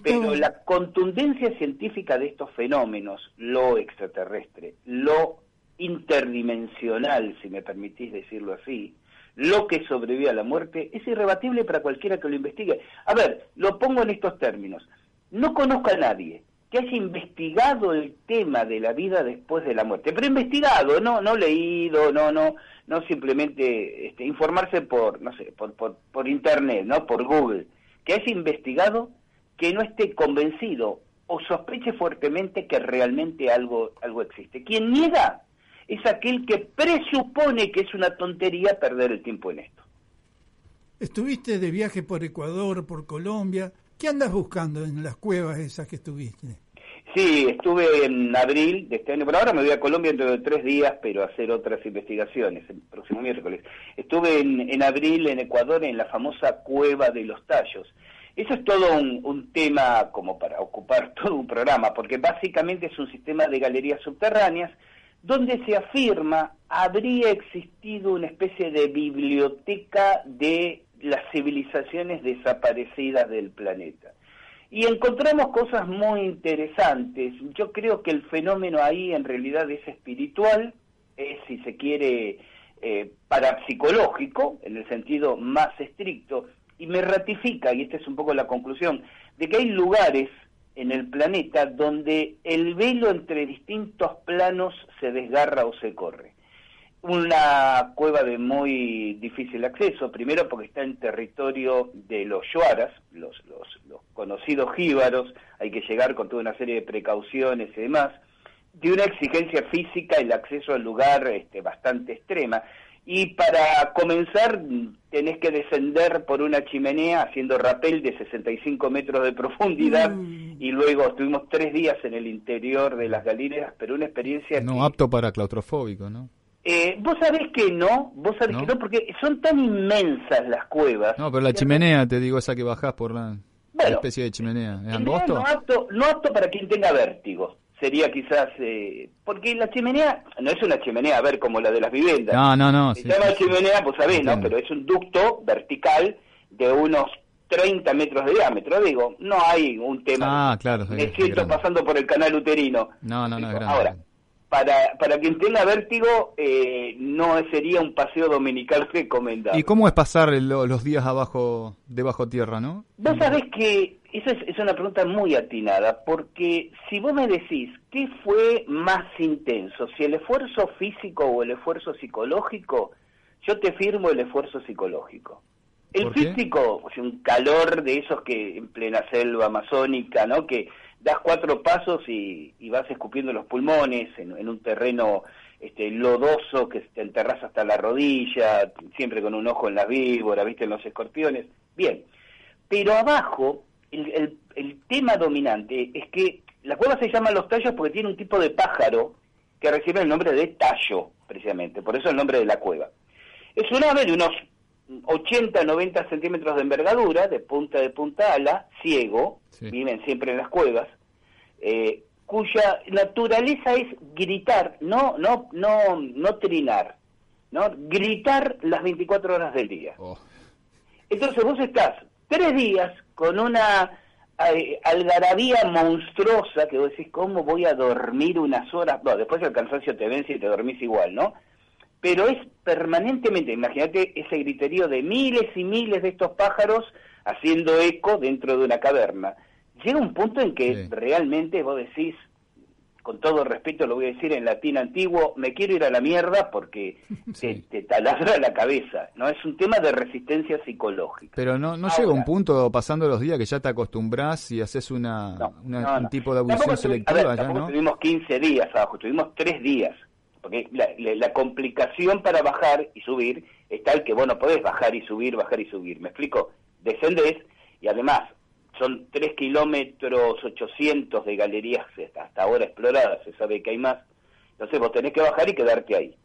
Pero la contundencia científica de estos fenómenos, lo extraterrestre, lo interdimensional, si me permitís decirlo así, lo que sobrevive a la muerte es irrebatible para cualquiera que lo investigue. A ver, lo pongo en estos términos. No conozco a nadie que haya investigado el tema de la vida después de la muerte, pero investigado, no, no leído, no, no, no simplemente este, informarse por, no sé, por, por, por internet, no, por Google, que haya investigado, que no esté convencido o sospeche fuertemente que realmente algo, algo existe. Quien niega es aquel que presupone que es una tontería perder el tiempo en esto.
Estuviste de viaje por Ecuador, por Colombia. ¿Qué andas buscando en las cuevas esas que estuviste?
Sí, estuve en abril de este año. Por ahora me voy a Colombia dentro de tres días, pero a hacer otras investigaciones el próximo miércoles. Estuve en, abril en Ecuador en la famosa Cueva de los Tallos. Eso es todo un, un, tema como para ocupar todo un programa, porque básicamente es un sistema de galerías subterráneas donde se afirma habría existido una especie de biblioteca de las civilizaciones desaparecidas del planeta. Y encontramos cosas muy interesantes. Yo creo que el fenómeno ahí en realidad es espiritual, es, si se quiere, eh, parapsicológico, en el sentido más estricto, y me ratifica, y esta es un poco la conclusión, de que hay lugares en el planeta donde el velo entre distintos planos se desgarra o se corre. Una cueva de muy difícil acceso, primero porque está en territorio de los yuaras, los, los, conocidos jíbaros, hay que llegar con toda una serie de precauciones y demás, de una exigencia física, el acceso al lugar este, bastante extrema, y para comenzar tenés que descender por una chimenea haciendo rapel de 65 metros de profundidad mm. y luego estuvimos tres días en el interior de las galerías, pero una experiencia...
No apto para claustrofóbico, ¿no?
Eh, vos sabés que no, vos sabés que no, porque son tan inmensas las cuevas.
No, pero la chimenea, te digo, esa que bajás por la, especie de chimenea, ¿es angosto?
No apto, no apto para quien tenga vértigo sería quizás eh, porque la chimenea no es una chimenea a ver como la de las viviendas.
No no no
se llama chimenea pues sabés no pero es un ducto vertical de unos 30 metros de diámetro, digo, no hay un tema
ah, claro,
me siento pasando por el canal uterino.
No, no, no,
Ahora, para, para quien tenga vértigo, eh, no sería un paseo dominical recomendable.
¿Y cómo es pasar los días abajo, debajo tierra, no?
Vos sabés que esa es, es, una pregunta muy atinada, porque si vos me decís qué fue más intenso, si el esfuerzo físico o el esfuerzo psicológico, yo te firmo el esfuerzo psicológico. El físico, o un calor de esos que en plena selva amazónica, ¿no? Que das cuatro pasos y, vas escupiendo los pulmones en, un terreno este, lodoso que te enterras hasta la rodilla, siempre con un ojo en las víboras, viste, en los escorpiones. Bien, pero abajo el, el, tema dominante es que la cueva se llama Los Tallos porque tiene un tipo de pájaro que recibe el nombre de tallo, precisamente, por eso el nombre de la cueva. Es un ave de unos 80, 90 centímetros de envergadura, de punta de punta ala, ciego, viven siempre en las cuevas, eh, cuya naturaleza es gritar, no, no, no, no trinar, ¿no? gritar las 24 horas del día. Oh. Entonces vos estás tres días con una eh, algarabía monstruosa que vos decís, ¿cómo voy a dormir unas horas? Bueno, después el cansancio te vence y te dormís igual, ¿no? pero es permanentemente, imagínate ese griterío de miles y miles de estos pájaros haciendo eco dentro de una caverna. Llega un punto en que realmente vos decís, con todo respeto lo voy a decir en latín antiguo, me quiero ir a la mierda porque te, taladra la cabeza, ¿no? Es un tema de resistencia psicológica.
Pero no, no llega un punto pasando los días que ya te acostumbras y haces una, un tipo de audición selectiva,
ya, ¿no? tuvimos 15 días abajo, tuvimos 3 días porque la, complicación para bajar y subir es tal que vos no podés bajar y subir, bajar y subir. ¿Me explico? Descendés y además son 3 kilómetros 800 de galerías hasta ahora exploradas, se sabe que hay más. Entonces vos tenés que bajar y quedarte ahí.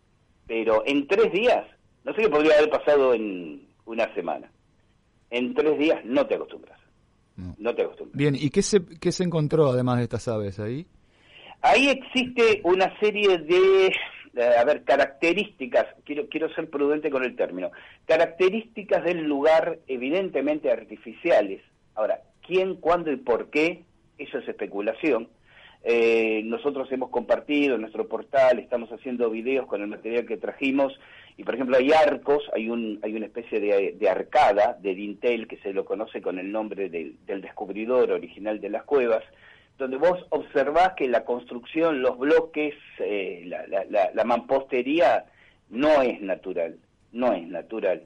Pero en tres días, no sé qué podría haber pasado en una semana. En tres días no te acostumbras. No, te acostumbras.
Bien, ¿y qué se, qué se encontró además de estas aves ahí?
Ahí existe una serie de, eh, a ver, características, quiero, quiero ser prudente con el término, características del lugar evidentemente artificiales. Ahora, ¿quién, cuándo y por qué? Eso es especulación. Eh, nosotros hemos compartido en nuestro portal, estamos haciendo videos con el material que trajimos y por ejemplo hay arcos, hay, un, hay una especie de, arcada de dintel que se lo conoce con el nombre del descubridor original de las cuevas, donde vos observás que la construcción, los bloques, eh, la, mampostería no es natural, no es natural.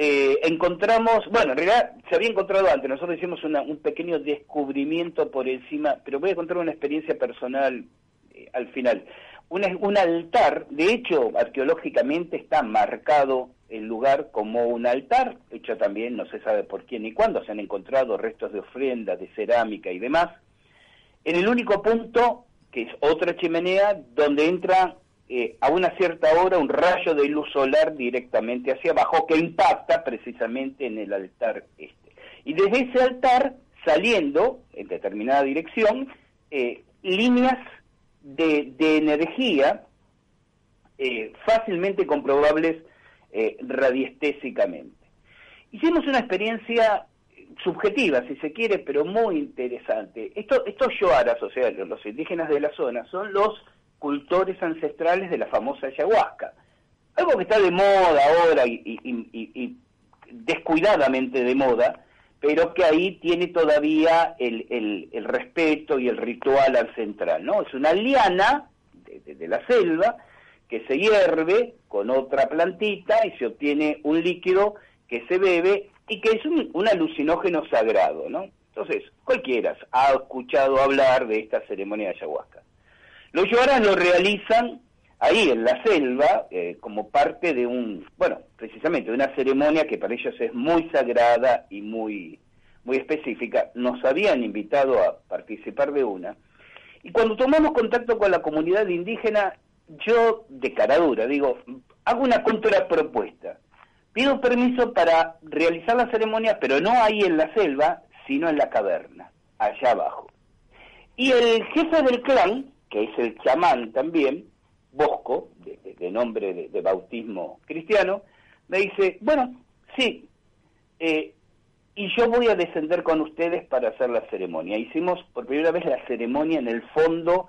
Eh, encontramos, bueno, en realidad se había encontrado antes, nosotros hicimos un pequeño descubrimiento por encima, pero voy a contar una experiencia personal eh, al final. Un, un altar, de hecho, arqueológicamente está marcado el lugar como un altar, hecho también, no se sabe por quién ni cuándo, se han encontrado restos de ofrendas, de cerámica y demás, en el único punto, que es otra chimenea, donde entra eh, a una cierta hora un rayo de luz solar directamente hacia abajo que impacta precisamente en el altar este. Y desde ese altar, saliendo en determinada dirección, eh, líneas de, energía eh, fácilmente comprobables radiestésicamente. Hicimos una experiencia subjetiva, si se quiere, pero muy interesante. Esto, estos yoaras, o sea, los indígenas de la zona, son los cultores ancestrales de la famosa ayahuasca. Algo que está de moda ahora y, descuidadamente de moda, pero que ahí tiene todavía el, el, respeto y el ritual al central, ¿no? Es una liana de, la selva que se hierve con otra plantita y se obtiene un líquido que se bebe y que es un, alucinógeno sagrado, ¿no? Entonces, cualquiera ha escuchado hablar de esta ceremonia de ayahuasca. Los yoaras lo realizan ahí en la selva eh, como parte de un, bueno, precisamente de una ceremonia que para ellos es muy sagrada y muy, muy específica. Nos habían invitado a participar de una. Y cuando tomamos contacto con la comunidad indígena, yo de cara dura digo, hago una contrapropuesta Pido permiso para realizar la ceremonia, pero no ahí en la selva, sino en la caverna, allá abajo. Y el jefe del clan, que es el chamán también, Bosco, de, nombre de, bautismo cristiano, me dice, bueno, sí, eh,
y yo voy a descender con ustedes para hacer la ceremonia. Hicimos por primera vez la ceremonia en el fondo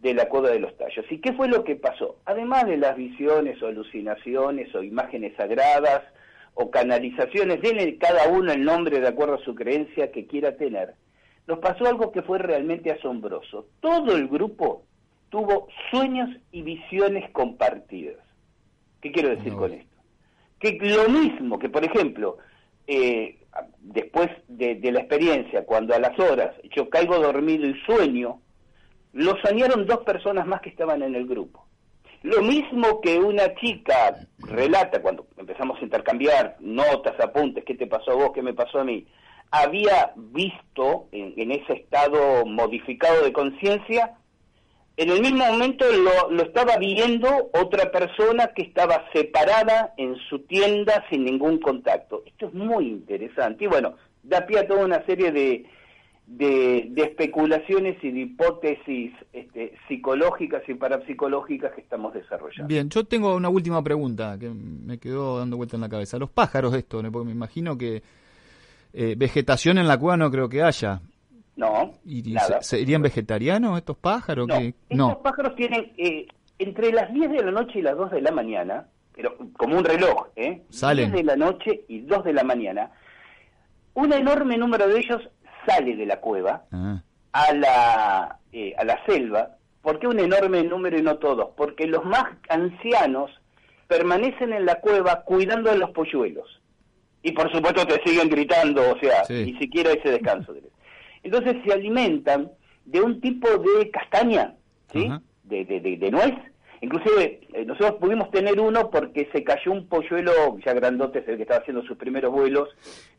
de la cueva de los tallos. ¿Y qué fue lo que pasó? Además de las visiones o alucinaciones o imágenes sagradas o canalizaciones, denle cada uno el nombre de acuerdo a su creencia que quiera tener, nos pasó algo que fue realmente asombroso. Todo el grupo tuvo sueños y visiones compartidas. ¿Qué quiero decir con esto? Que lo mismo que, por ejemplo, eh, después de, la experiencia, cuando a las horas yo caigo dormido y sueño, lo soñaron dos personas más que estaban en el grupo. Lo mismo que una chica relata cuando empezamos a intercambiar notas, apuntes, qué te pasó a vos, qué me pasó a mí, había visto en ese estado modificado de conciencia en el mismo momento lo, lo, estaba viendo otra persona que estaba separada en su tienda sin ningún contacto. Esto es muy interesante. Y bueno, da pie a toda una serie de, de, especulaciones y de hipótesis este, psicológicas y parapsicológicas que estamos desarrollando.
Bien, yo tengo una última pregunta que me quedó dando vuelta en la cabeza. Los pájaros esto, porque me imagino que eh, vegetación en la cueva no creo que haya.
No.
¿Serían vegetarianos estos pájaros?
No, estos pájaros tienen eh, entre las 10 de la noche y las 2 de la mañana, pero como un reloj, ¿eh?
Salen.
10 de la noche y 2 de la mañana, un enorme número de ellos sale de la cueva ah. a, la, eh, a la selva. ¿Por qué un enorme número y no todos? Porque los más ancianos permanecen en la cueva cuidando de los polluelos. Y por supuesto te siguen gritando, o sea, ni siquiera ese descanso. Entonces se alimentan de un tipo de castaña, ¿sí? De, de, nuez. Inclusive eh, nosotros pudimos tener uno porque se cayó un polluelo ya grandote, el que estaba haciendo sus primeros vuelos,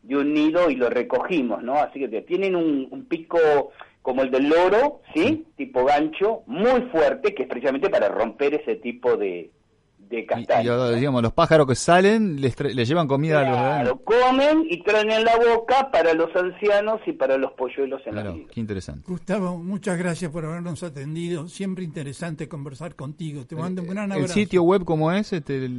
de un nido y lo recogimos, ¿no? Así que tienen un, pico como el del loro, ¿sí? Tipo gancho, muy fuerte, que es precisamente para romper ese tipo de, de
Y, digamos, los pájaros que salen les, llevan comida
a
los
comen y traen en la boca para los ancianos y para los polluelos en
claro, Qué interesante.
Gustavo, muchas gracias por habernos atendido. Siempre interesante conversar contigo. Te mando un gran abrazo.
¿El sitio web cómo es? Este,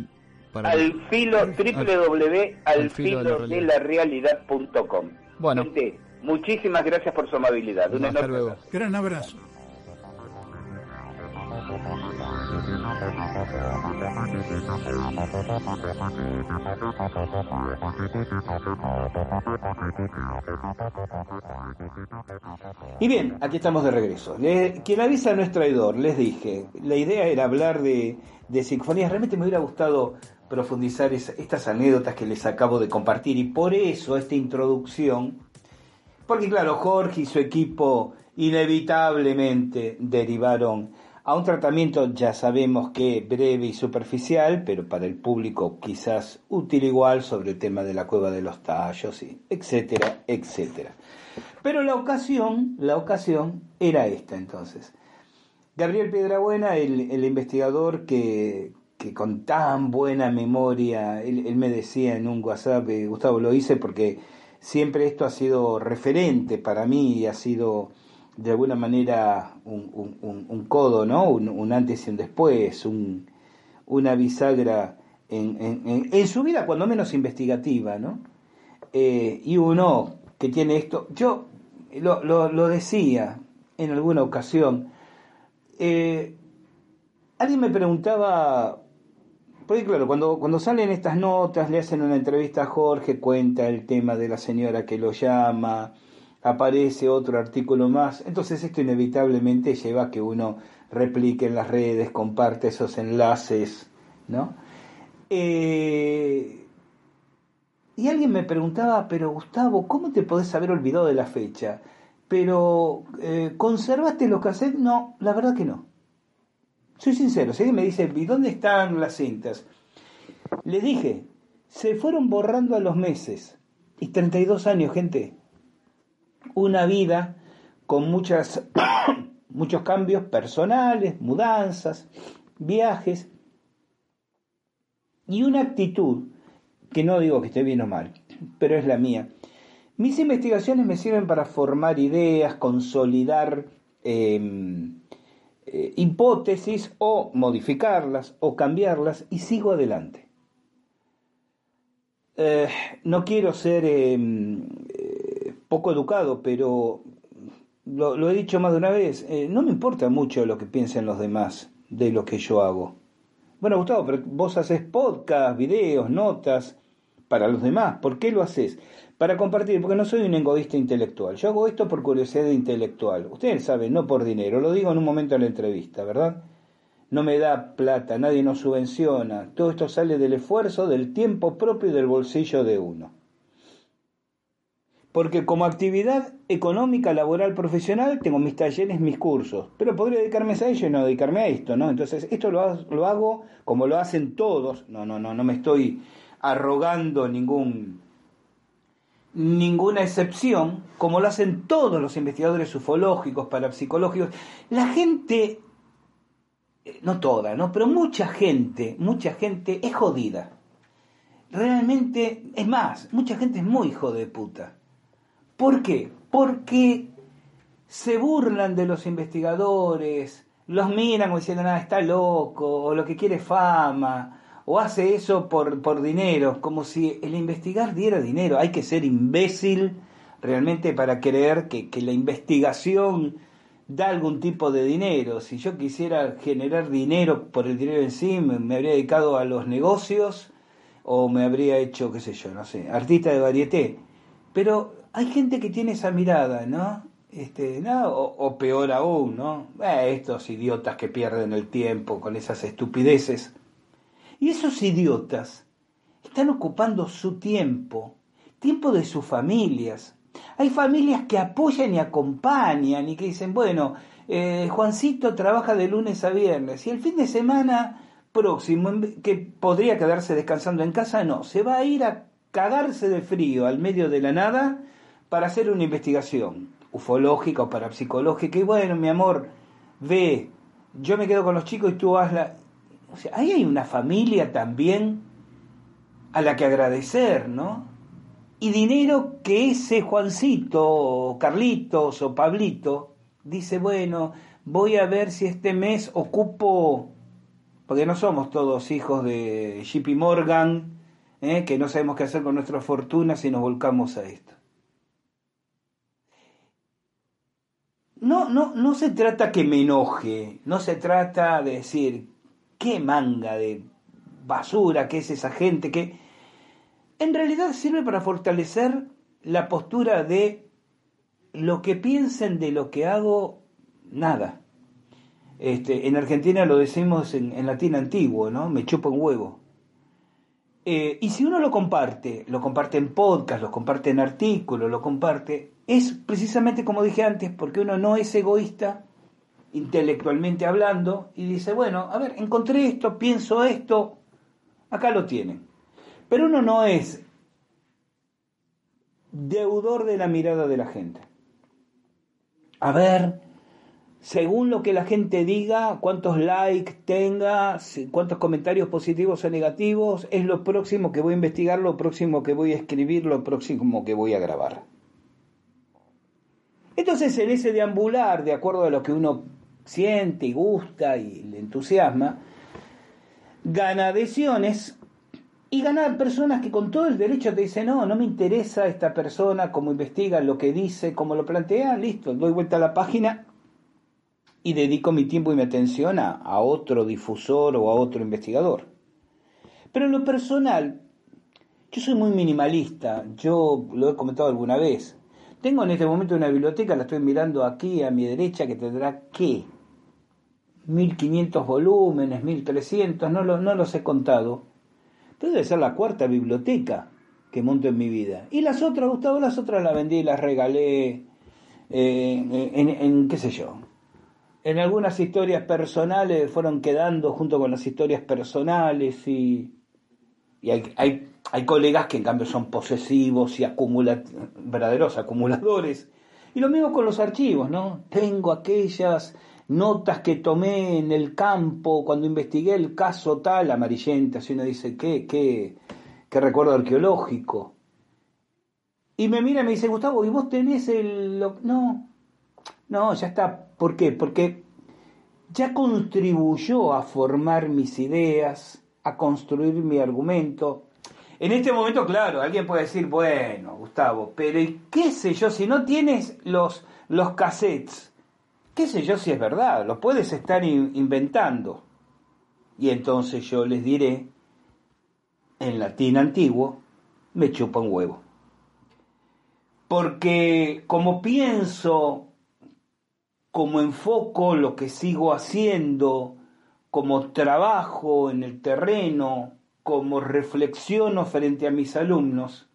para Alfilo, www.alfilodelarealidad.com.
Bueno.
muchísimas gracias por su amabilidad. Un
Hasta luego.
Gran abrazo.
Y bien, aquí estamos de regreso. quien avisa no es traidor, les dije. La idea era hablar de, de sinfonías. Realmente me hubiera gustado profundizar estas anécdotas que les acabo de compartir y por eso esta introducción, porque claro, Jorge y su equipo inevitablemente derivaron a un tratamiento ya sabemos que breve y superficial, pero para el público quizás útil igual sobre el tema de la cueva de los tallos, etcétera, etcétera. Pero la ocasión, la ocasión era esta entonces. Gabriel Piedrabuena, el, investigador que, con tan buena memoria, él, él, me decía en un WhatsApp, eh, Gustavo, lo hice porque siempre esto ha sido referente para mí y ha sido de alguna manera un, codo, ¿no? Un, antes y un después, una bisagra en, su vida, cuando menos investigativa, ¿no? Eh, y uno que tiene esto, yo lo, decía en alguna ocasión, eh, alguien me preguntaba, porque claro, cuando, cuando salen estas notas, le hacen una entrevista a Jorge, cuenta el tema de la señora que lo llama, aparece otro artículo más. Entonces esto inevitablemente lleva a que uno replique en las redes, comparte esos enlaces, ¿no? Eh, y alguien me preguntaba, pero Gustavo, ¿cómo te podés haber olvidado de la fecha? Pero, eh, ¿conservaste los cassettes? No, la verdad que no. Soy sincero, si alguien me dice, ¿y dónde están las cintas? Le dije, se fueron borrando a los meses. Y 32 años, gente una vida con muchas, muchos cambios personales, mudanzas, viajes y una actitud que no digo que esté bien o mal, pero es la mía. Mis investigaciones me sirven para formar ideas, consolidar em, eh, hipótesis o modificarlas o cambiarlas y sigo adelante. Eh, no quiero ser em, poco educado, pero lo, he dicho más de una vez, eh, no me importa mucho lo que piensen los demás de lo que yo hago. Bueno, Gustavo, pero vos haces podcast, videos, notas para los demás. ¿Por qué lo haces? Para compartir, porque no soy un egoísta intelectual. Yo hago esto por curiosidad intelectual. Ustedes saben, no por dinero. Lo digo en un momento de la entrevista, ¿verdad? No me da plata, nadie nos subvenciona. Todo esto sale del esfuerzo, del tiempo propio y del bolsillo de uno porque como actividad económica, laboral, profesional, tengo mis talleres, mis cursos, pero podría dedicarme a ello y no dedicarme a esto, ¿no? Entonces, esto lo, lo hago como lo hacen todos, no, no, no, no me estoy arrogando ningún, ninguna excepción, como lo hacen todos los investigadores ufológicos, parapsicológicos. La gente, eh, no toda, ¿no? Pero mucha gente, mucha gente es jodida. Realmente, es más, mucha gente es muy hijo de puta. ¿Por qué? Porque se burlan de los investigadores, los miran como diciendo, nada, está loco, o lo que quiere fama, o hace eso por, por dinero, como si el investigar diera dinero. Hay que ser imbécil realmente para creer que, que la investigación da algún tipo de dinero. Si yo quisiera generar dinero por el dinero en sí, me, me habría dedicado a los negocios o me habría hecho, qué sé yo, no sé, artista de varieté. Pero hay gente que tiene esa mirada, ¿no? Este, ¿no? O, peor aún, ¿no? Eh, estos idiotas que pierden el tiempo con esas estupideces. Y esos idiotas están ocupando su tiempo, tiempo de sus familias. Hay familias que apoyan y acompañan y que dicen, bueno, eh, Juancito trabaja de lunes a viernes y el fin de semana próximo, que podría quedarse descansando en casa, no, se va a ir a cagarse de frío al medio de la nada para hacer una investigación ufológica o parapsicológica. Y bueno, mi amor, ve, yo me quedo con los chicos y tú hazla. O sea, ahí hay una familia también a la que agradecer, ¿no? Y dinero que ese Juancito, o Carlitos o Pablito dice, bueno, voy a ver si este mes ocupo, porque no somos todos hijos de JP Morgan, ¿eh? que no sabemos qué hacer con nuestras fortunas si nos volcamos a esto. No, no, no se trata que me enoje, no se trata de decir qué manga de basura que es esa gente que en realidad sirve para fortalecer la postura de lo que piensen de lo que hago, nada. Este, en Argentina lo decimos en, en latín antiguo, ¿no? Me chupo un huevo. Eh, y si uno lo comparte, lo comparte en podcast, lo comparte en artículos, lo comparte, es precisamente como dije antes, porque uno no es egoísta intelectualmente hablando y dice, bueno, a ver, encontré esto, pienso esto, acá lo tienen. Pero uno no es deudor de la mirada de la gente. A ver, según lo que la gente diga, cuántos likes tenga, cuántos comentarios positivos o negativos, es lo próximo que voy a investigar, lo próximo que voy a escribir, lo próximo que voy a grabar. Entonces, en ese deambular, de acuerdo a lo que uno siente y gusta y le entusiasma, gana adhesiones y ganar personas que con todo el derecho te dicen, no, no me interesa esta persona, cómo investiga, lo que dice, cómo lo plantea, listo, doy vuelta a la página y dedico mi tiempo y mi atención a, a otro difusor o a otro investigador. Pero en lo personal, yo soy muy minimalista, yo lo he comentado alguna vez. Tengo en este momento una biblioteca, la estoy mirando aquí a mi derecha, que tendrá ¿qué? 1500 volúmenes, 1300, no, lo, no los he contado. Pero debe ser la cuarta biblioteca que monto en mi vida. Y las otras, Gustavo, las otras las vendí, las regalé, eh, en, en, qué sé yo, en algunas historias personales fueron quedando junto con las historias personales y, y hay, colegas que en cambio son posesivos y verdaderos acumuladores. Y lo mismo con los archivos, ¿no? Tengo aquellas notas que tomé en el campo cuando investigué el caso tal, amarillenta, si uno dice, ¿qué, qué, qué recuerdo arqueológico? Y me mira y me dice, Gustavo, ¿y vos tenés el...? No, no, ya está. ¿Por qué? Porque ya contribuyó a formar mis ideas, a construir mi argumento. En este momento, claro, alguien puede decir, bueno, Gustavo, pero qué sé yo, si no tienes los, los cassettes, qué sé yo si es verdad, lo puedes estar inventando. Y entonces yo les diré, en latín antiguo, me chupa un huevo. Porque como pienso, como enfoco lo que sigo haciendo, como trabajo en el terreno, como reflexiono frente a mis alumnos,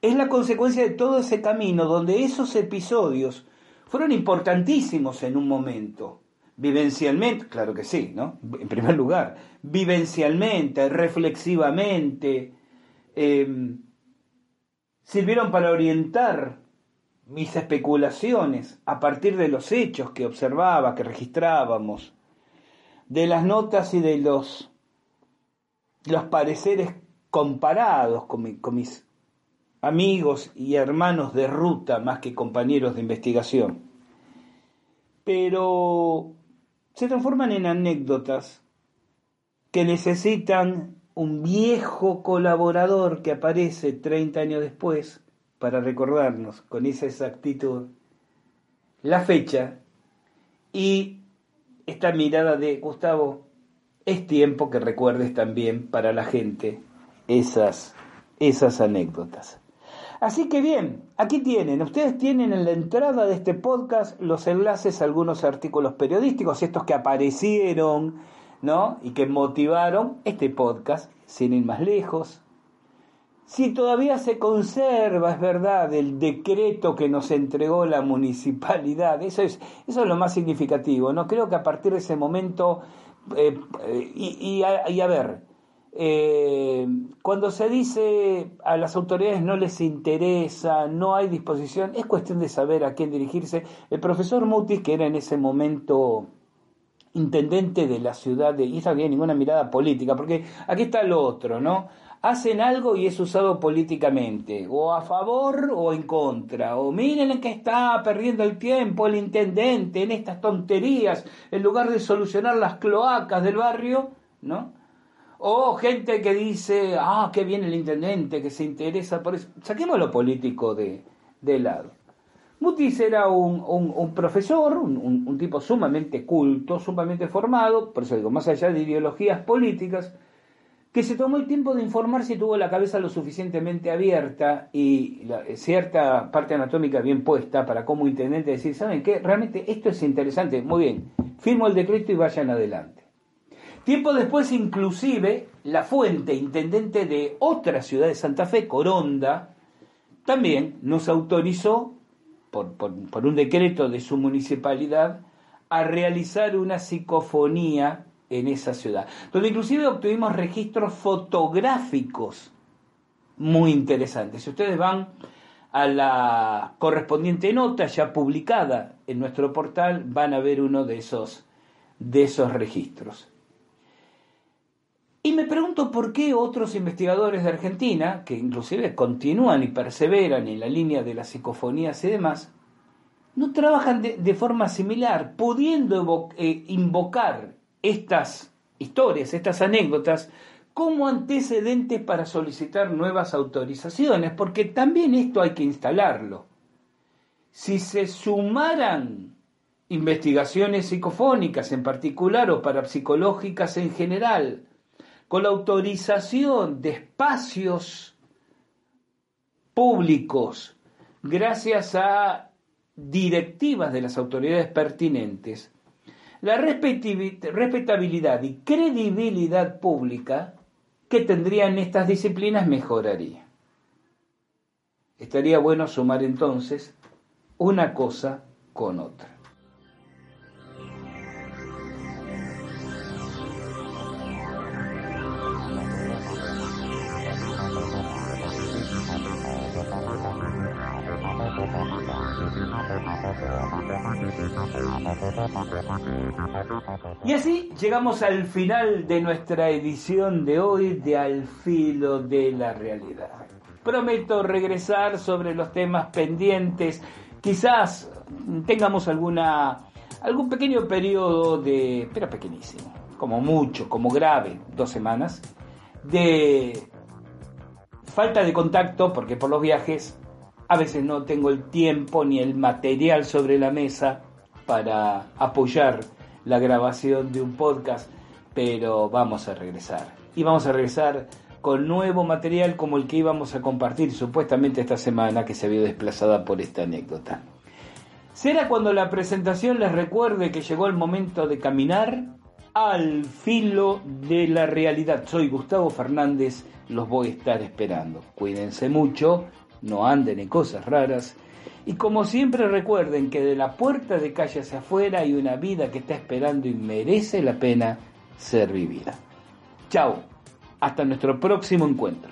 es la consecuencia de todo ese camino donde esos episodios fueron importantísimos en un momento. Vivencialmente, claro que sí, ¿no? En primer lugar, vivencialmente, reflexivamente, em, sirvieron para orientar mis especulaciones a partir de los hechos que observaba, que registrábamos, de las notas y de los, los pareceres comparados con, con mis amigos y hermanos de ruta más que compañeros de investigación. Pero se transforman en anécdotas que necesitan un viejo colaborador que aparece 30 años después para recordarnos con esa exactitud la fecha y esta mirada de Gustavo, es tiempo que recuerdes también para la gente esas, esas anécdotas. Así que bien, aquí tienen, ustedes tienen en la entrada de este podcast los enlaces a algunos artículos periodísticos, estos que aparecieron, ¿no? Y que motivaron este podcast, sin ir más lejos. Si todavía se conserva, es verdad, el decreto que nos entregó la municipalidad, eso es, eso es lo más significativo, ¿no? Creo que a partir de ese momento, eh, eh, y, a, ver, eh, cuando se dice a las autoridades no les interesa, no hay disposición, es cuestión de saber a quién dirigirse. El profesor Mutis, que era en ese momento intendente de la ciudad de... Y no había ninguna mirada política, porque aquí está lo otro, ¿no? Hacen algo y es usado políticamente, o a favor o en contra, o miren en qué está perdiendo el tiempo el intendente en estas tonterías, en lugar de solucionar las cloacas del barrio, ¿no? O gente que dice, ah, qué bien el intendente, que se interesa por eso. Saquemos lo político de, de lado. Mutis era un, un, profesor, un, un, tipo sumamente culto, sumamente formado, por eso digo, más allá de ideologías políticas, que se tomó el tiempo de informarse y tuvo la cabeza lo suficientemente abierta y cierta parte anatómica bien puesta para como intendente decir, ¿saben qué? Realmente esto es interesante, muy bien, firmo el decreto y vayan adelante. Tiempo después, inclusive, la fuente intendente de otra ciudad de Santa Fe, Coronda, también nos autorizó, por, por un decreto de su municipalidad, a realizar una psicofonía en esa ciudad, donde inclusive obtuvimos registros fotográficos muy interesantes. Si ustedes van a la correspondiente nota ya publicada en nuestro portal, van a ver uno de esos, de esos registros. Y me pregunto por qué otros investigadores de Argentina, que inclusive continúan y perseveran en la línea de las psicofonías y demás, no trabajan de, forma similar, pudiendo eh, invocar estas historias, estas anécdotas, como antecedentes para solicitar nuevas autorizaciones, porque también esto hay que instalarlo. Si se sumaran investigaciones psicofónicas en particular o parapsicológicas en general, con la autorización de espacios públicos, gracias a directivas de las autoridades pertinentes, la respetabilidad y credibilidad pública que tendrían estas disciplinas mejoraría. Estaría bueno sumar entonces una cosa con otra. Y así llegamos al final de nuestra edición de hoy de Al filo de la realidad. Prometo regresar sobre los temas pendientes. Quizás tengamos alguna algún pequeño periodo de, pero pequeñísimo, como mucho, como grave, dos semanas, de falta de contacto, porque por los viajes a veces no tengo el tiempo ni el material sobre la mesa para apoyar la grabación de un podcast, pero vamos a regresar. Y vamos a regresar con nuevo material como el que íbamos a compartir supuestamente esta semana que se vio desplazada por esta anécdota. ¿Será cuando la presentación les recuerde que llegó el momento de caminar al filo de la realidad? Soy Gustavo Fernández, los voy a estar esperando. Cuídense mucho, no anden en cosas raras. Y como siempre recuerden que de la puerta de calle hacia afuera hay una vida que está esperando y merece la pena ser vivida. Chao, hasta nuestro próximo encuentro.